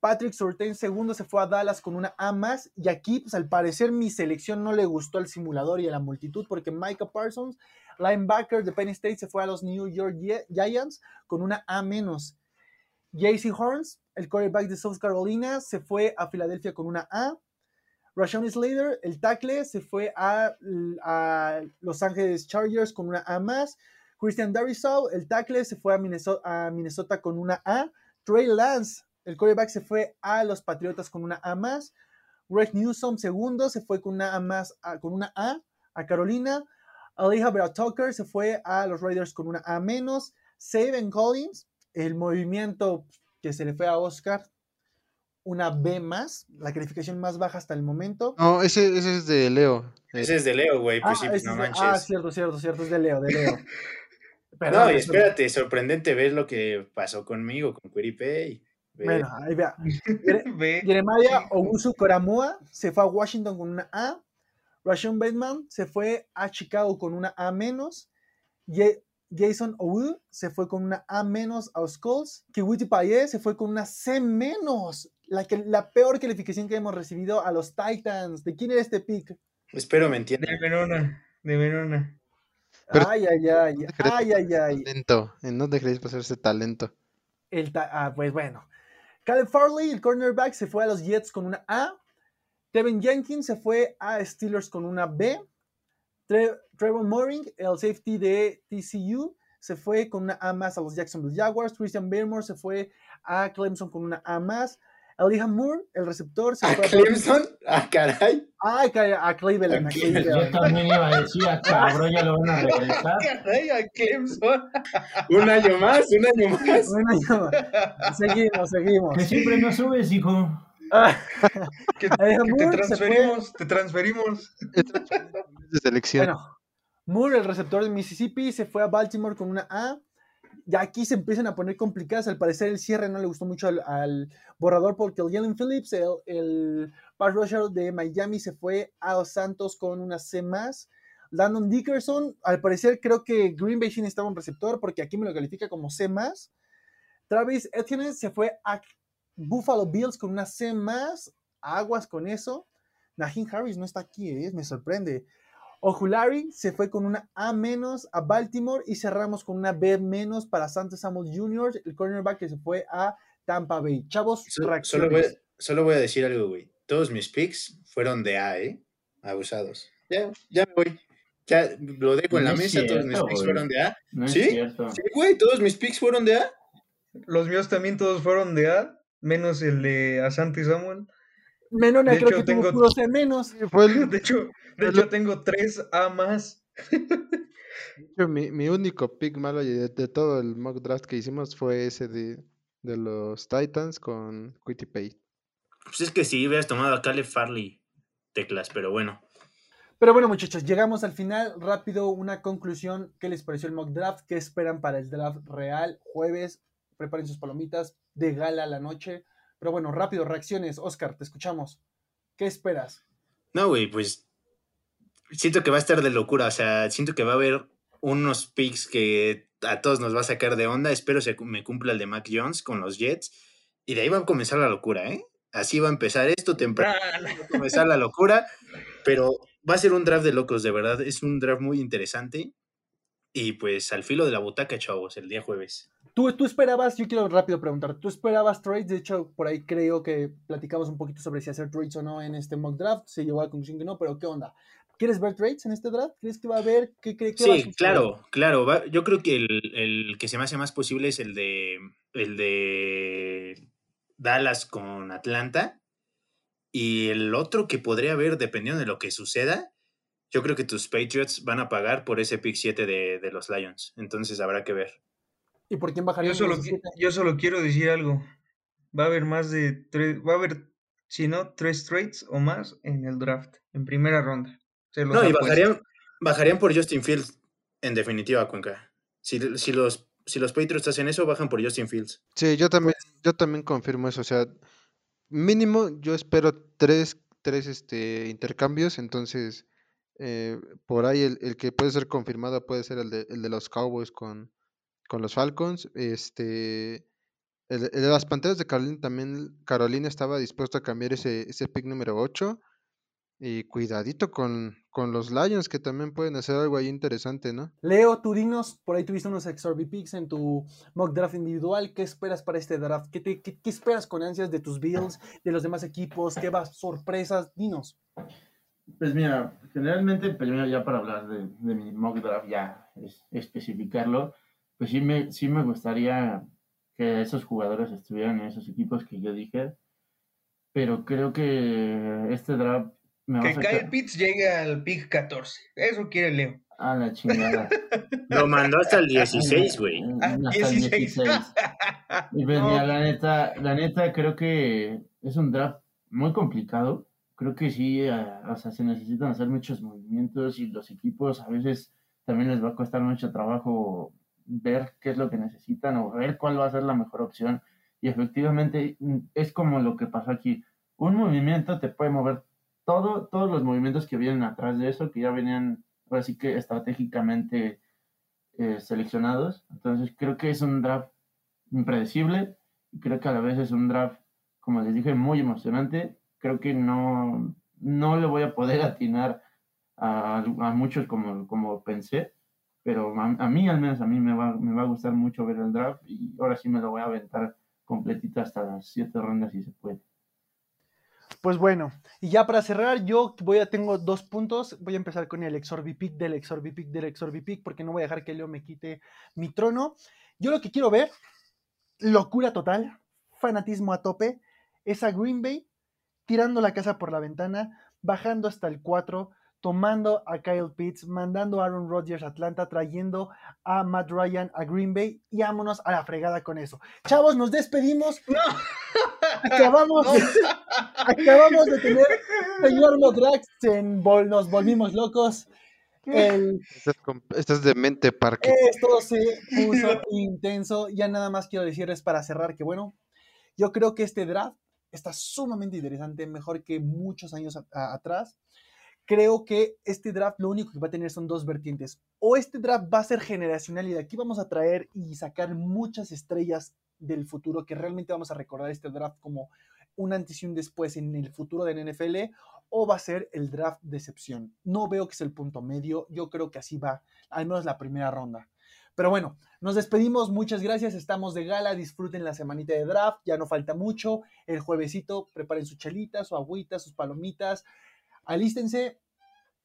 F: Patrick Surtain segundo se fue a Dallas con una A más y aquí pues al parecer mi selección no le gustó al simulador y a la multitud porque Micah Parsons, linebacker de Penn State, se fue a los New York Gi- Giants con una A menos. JC Horns, el quarterback de South Carolina, se fue a Filadelfia con una A. Rashawn Slater, el tackle, se fue a, Los Ángeles Chargers con una A más. Christian Darisaw, el tackle, se fue a Minnesota, con una A. Trey Lance, el quarterback, se fue a los Patriotas con una A más. Greg Newsom, segundo, se fue con una A más, a- con una A a Carolina. Vera Tucker se fue a los Raiders con una A menos. Saban Collins, el movimiento que se le fue a Oscar, una B más, la calificación más baja hasta el momento.
I: No, ese, ese es de Leo.
G: Ese es de Leo, güey. Pues
F: ah,
G: sí, no
F: de-
G: manches.
F: ah, cierto, cierto, cierto, es de Leo, de Leo. Perdón,
G: no, y espérate, sorprendente ver lo que pasó conmigo, con Quiripay.
F: Bueno, ahí vea. Jeremiah Owusu Koramoa se fue a Washington con una A. Rashon Bateman se fue a Chicago con una A menos. Ye- Jason Owu se fue con una A menos a Skulls. Kiwiti Paye se fue con una C menos. La, que, la peor calificación que hemos recibido a los Titans. ¿De quién era este pick?
G: Espero me entiendan.
D: De Verona. De Verona.
I: Pero-
F: Ay, ay, ay. Ay, ay, ay.
I: Talento. eh, No dejaréis pasar ese talento.
F: El ta- ah, pues bueno. Caleb Farley, el cornerback, se fue a los Jets con una A. Tevin Jenkins se fue a Steelers con una B. Tre- Trevor Mooring, el safety de TCU, se fue con una A más a los Jacksonville Jaguars. Christian Barrymore se fue a Clemson con una A más. Elijah Moore, el receptor, se
G: ¿A
F: fue
G: Clemson? Ah, caray.
F: a, a, a Cleveland.
G: A
F: a
H: Yo también iba a decir, a cabrón, ya lo van a regresar.
D: Caray, a Clemson.
G: Un año más, un año más.
F: Bueno, yo- seguimos, seguimos.
H: Que siempre no subes, hijo.
F: Ah,
D: Que, que te transferimos, te transferimos.
I: De selección.
F: Bueno, Moore, el receptor de Mississippi, se fue a Baltimore con una A. Ya aquí se empiezan a poner complicadas. Al parecer, el cierre no le gustó mucho al, al borrador porque el Jalen Phillips, el, el pass rusher de Miami, se fue a los Santos con una C más. Landon Dickerson, al parecer, creo que Green Bay sí necesitaba un receptor porque aquí me lo califica como C más. Travis Etienne se fue a Buffalo Bills con una C más. Aguas con eso. Najee Harris no está aquí, ¿eh? me sorprende. Ojulari se fue con una A menos a Baltimore y cerramos con una B menos para Santos Samuel Jr., el cornerback que se fue a Tampa Bay. Chavos,
G: So- Solo
F: reacciones.
G: voy, solo voy a decir algo, güey. Todos mis picks fueron de A, ¿eh? Abusados. Ya, ya me voy. Ya lo dejo en la mesa, todos mis picks
H: güey.
G: fueron de A.
H: No
G: ¿Sí? Sí, güey, todos mis picks fueron de A.
D: Los míos también todos fueron de A, menos el de Asante Samuel.
F: Menona,
D: De
F: creo
D: hecho,
F: que
D: tengo-
F: puro C menos.
I: Fue el-
D: De hecho, de hecho tengo tres A más.
I: de hecho, mi, mi único pick malo de, de todo el mock draft que hicimos fue ese de, de los Titans con Quitty Pay.
G: Pues es que si hubieras tomado a Caleb Farley teclas, pero bueno.
F: Pero bueno, muchachos, llegamos al final. Rápido, una conclusión. ¿Qué les pareció el mock draft? ¿Qué esperan para el draft real? Jueves, preparen sus palomitas de gala a la noche. Pero bueno, rápido, reacciones. Oscar, te escuchamos. ¿Qué esperas?
G: No, güey, pues siento que va a estar de locura. O sea, siento que va a haber unos picks que a todos nos va a sacar de onda. Espero se me cumpla el de Mac Jones con los Jets. Y de ahí va a comenzar la locura, ¿eh? Así va a empezar esto temprano.
D: Ah,
G: va a comenzar la locura. Pero va a ser un draft de locos, de verdad. Es un draft muy interesante. Y pues al filo de la butaca, chavos, el día jueves.
F: ¿Tú, tú esperabas, yo quiero rápido preguntar, ¿tú esperabas trades? De hecho, por ahí creo que platicamos un poquito sobre si hacer trades o no en este mock draft. Se llegó a la conclusión que no, pero ¿qué onda? ¿Quieres ver trades en este draft? ¿Crees que va a haber? ¿Qué, qué, qué va a
G: Sí, claro, claro. va- yo creo que el, el que se me hace más posible es el de el de Dallas con Atlanta. Y el otro que podría haber, dependiendo de lo que suceda, yo creo que tus Patriots van a pagar por ese pick 7 de, de los Lions. Entonces habrá que ver.
F: ¿Y por quién bajaría?
D: Yo solo, yo solo quiero decir algo. Va a haber más de tres, va a haber, si no, tres trades o más en el draft, en primera ronda. Se los
G: No, y bajarían, bajarían por Justin Fields, en definitiva, Cuenca. Si, si, los, si los Patriots hacen eso, bajan por Justin Fields.
I: Sí, yo también, yo también confirmo eso. O sea, mínimo yo espero tres, tres este, intercambios. Entonces, eh, por ahí el, el que puede ser confirmado puede ser el de, el de los Cowboys con, con los Falcons. Este, el, el de las Panteras de Carolina también, Carolina estaba dispuesto a cambiar ese, ese pick número 8. Y cuidadito con, con los Lions, que también pueden hacer algo ahí interesante, ¿no?
F: Leo, tú dinos, por ahí tuviste unos XRB picks en tu mock draft individual. ¿Qué esperas para este draft? ¿Qué, te- qué- qué esperas con ansias de tus Bills, de los demás equipos? ¿Qué va? ¿Sorpresas? Dinos.
H: Pues mira, generalmente, mira, ya para hablar de, de mi mock draft, ya es- especificarlo, pues sí me, sí me gustaría que esos jugadores estuvieran en esos equipos que yo dije, pero creo que este draft me va
D: Que
H: a
D: Kyle Pitts llegue al pick 14. Eso quiere Leo.
H: a la chingada.
G: Lo mandó hasta el 16, güey.
D: Ah,
H: Hasta el
D: 16.
H: 16. Y pues
D: No.
H: mira, la neta, la neta creo que es un draft muy complicado. Creo que sí, eh, o sea, se necesitan hacer muchos movimientos y los equipos a veces también les va a costar mucho trabajo ver qué es lo que necesitan o ver cuál va a ser la mejor opción. Y efectivamente mm, es como lo que pasó aquí. Un movimiento te puede mover todo, todos los movimientos que vienen atrás de eso, que ya venían, así que estratégicamente eh, seleccionados. Entonces creo que es un draft impredecible. Creo que a la vez es un draft, como les dije, muy emocionante. Creo que no, no le voy a poder atinar a, a muchos como, como pensé pero a, mí, al menos a mí me va, a gustar mucho ver el draft y ahora sí me lo voy a aventar completito hasta las siete rondas si se puede.
F: Pues bueno, y ya para cerrar, yo voy a tengo dos puntos. Voy a empezar con el exorbipic del exorbipic del exorbipic, porque no voy a dejar que Leo me quite mi trono. Yo lo que quiero ver, locura total, fanatismo a tope, es a Green Bay tirando la casa por la ventana, bajando hasta el 4, tomando a Kyle Pitts, mandando a Aaron Rodgers a Atlanta, trayendo a Matt Ryan a Green Bay y vámonos a la fregada con eso. Chavos, nos despedimos. Acabamos, De, acabamos de tener señor Modrax, nos volvimos locos. El,
I: estás, de mente parque.
F: Esto se puso intenso. Ya nada más quiero decirles para cerrar que bueno, yo creo que este draft está sumamente interesante, mejor que muchos años atrás creo que este draft lo único que va a tener son dos vertientes. O este draft va a ser generacional y de aquí vamos a traer y sacar muchas estrellas del futuro que realmente vamos a recordar este draft como un antes y un después en el futuro del NFL o va a ser el draft decepción. No veo que es el punto medio, yo creo que así va, al menos la primera ronda. Pero bueno, nos despedimos, muchas gracias, estamos de gala, disfruten la semanita de draft, ya no falta mucho, el juevesito preparen su chelita, su agüita, sus palomitas, alístense,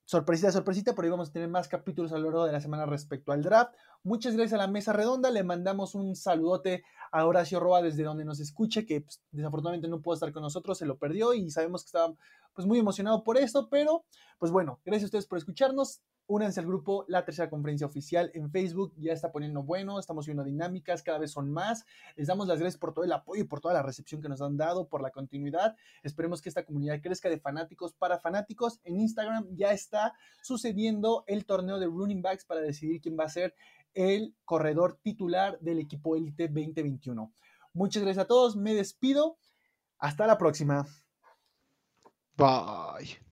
F: sorpresita, sorpresita, por ahí vamos a tener más capítulos a lo largo de la semana respecto al draft. Muchas gracias a la mesa redonda, le mandamos un saludote a Horacio Roa desde donde nos escuche, que pues, desafortunadamente no pudo estar con nosotros, se lo perdió y sabemos que estaba pues muy emocionado por eso, pero pues bueno, gracias a ustedes por escucharnos. Únanse al grupo La Tercera Conferencia Oficial en Facebook, ya está poniendo bueno, estamos viendo dinámicas, cada vez son más. Les damos las gracias por todo el apoyo y por toda la recepción que nos han dado, por la continuidad. Esperemos que esta comunidad crezca de fanáticos para fanáticos. En Instagram ya está sucediendo el torneo de running backs para decidir quién va a ser el corredor titular del equipo Elite 2021. Muchas gracias a todos, me despido. Hasta la próxima.
I: Bye.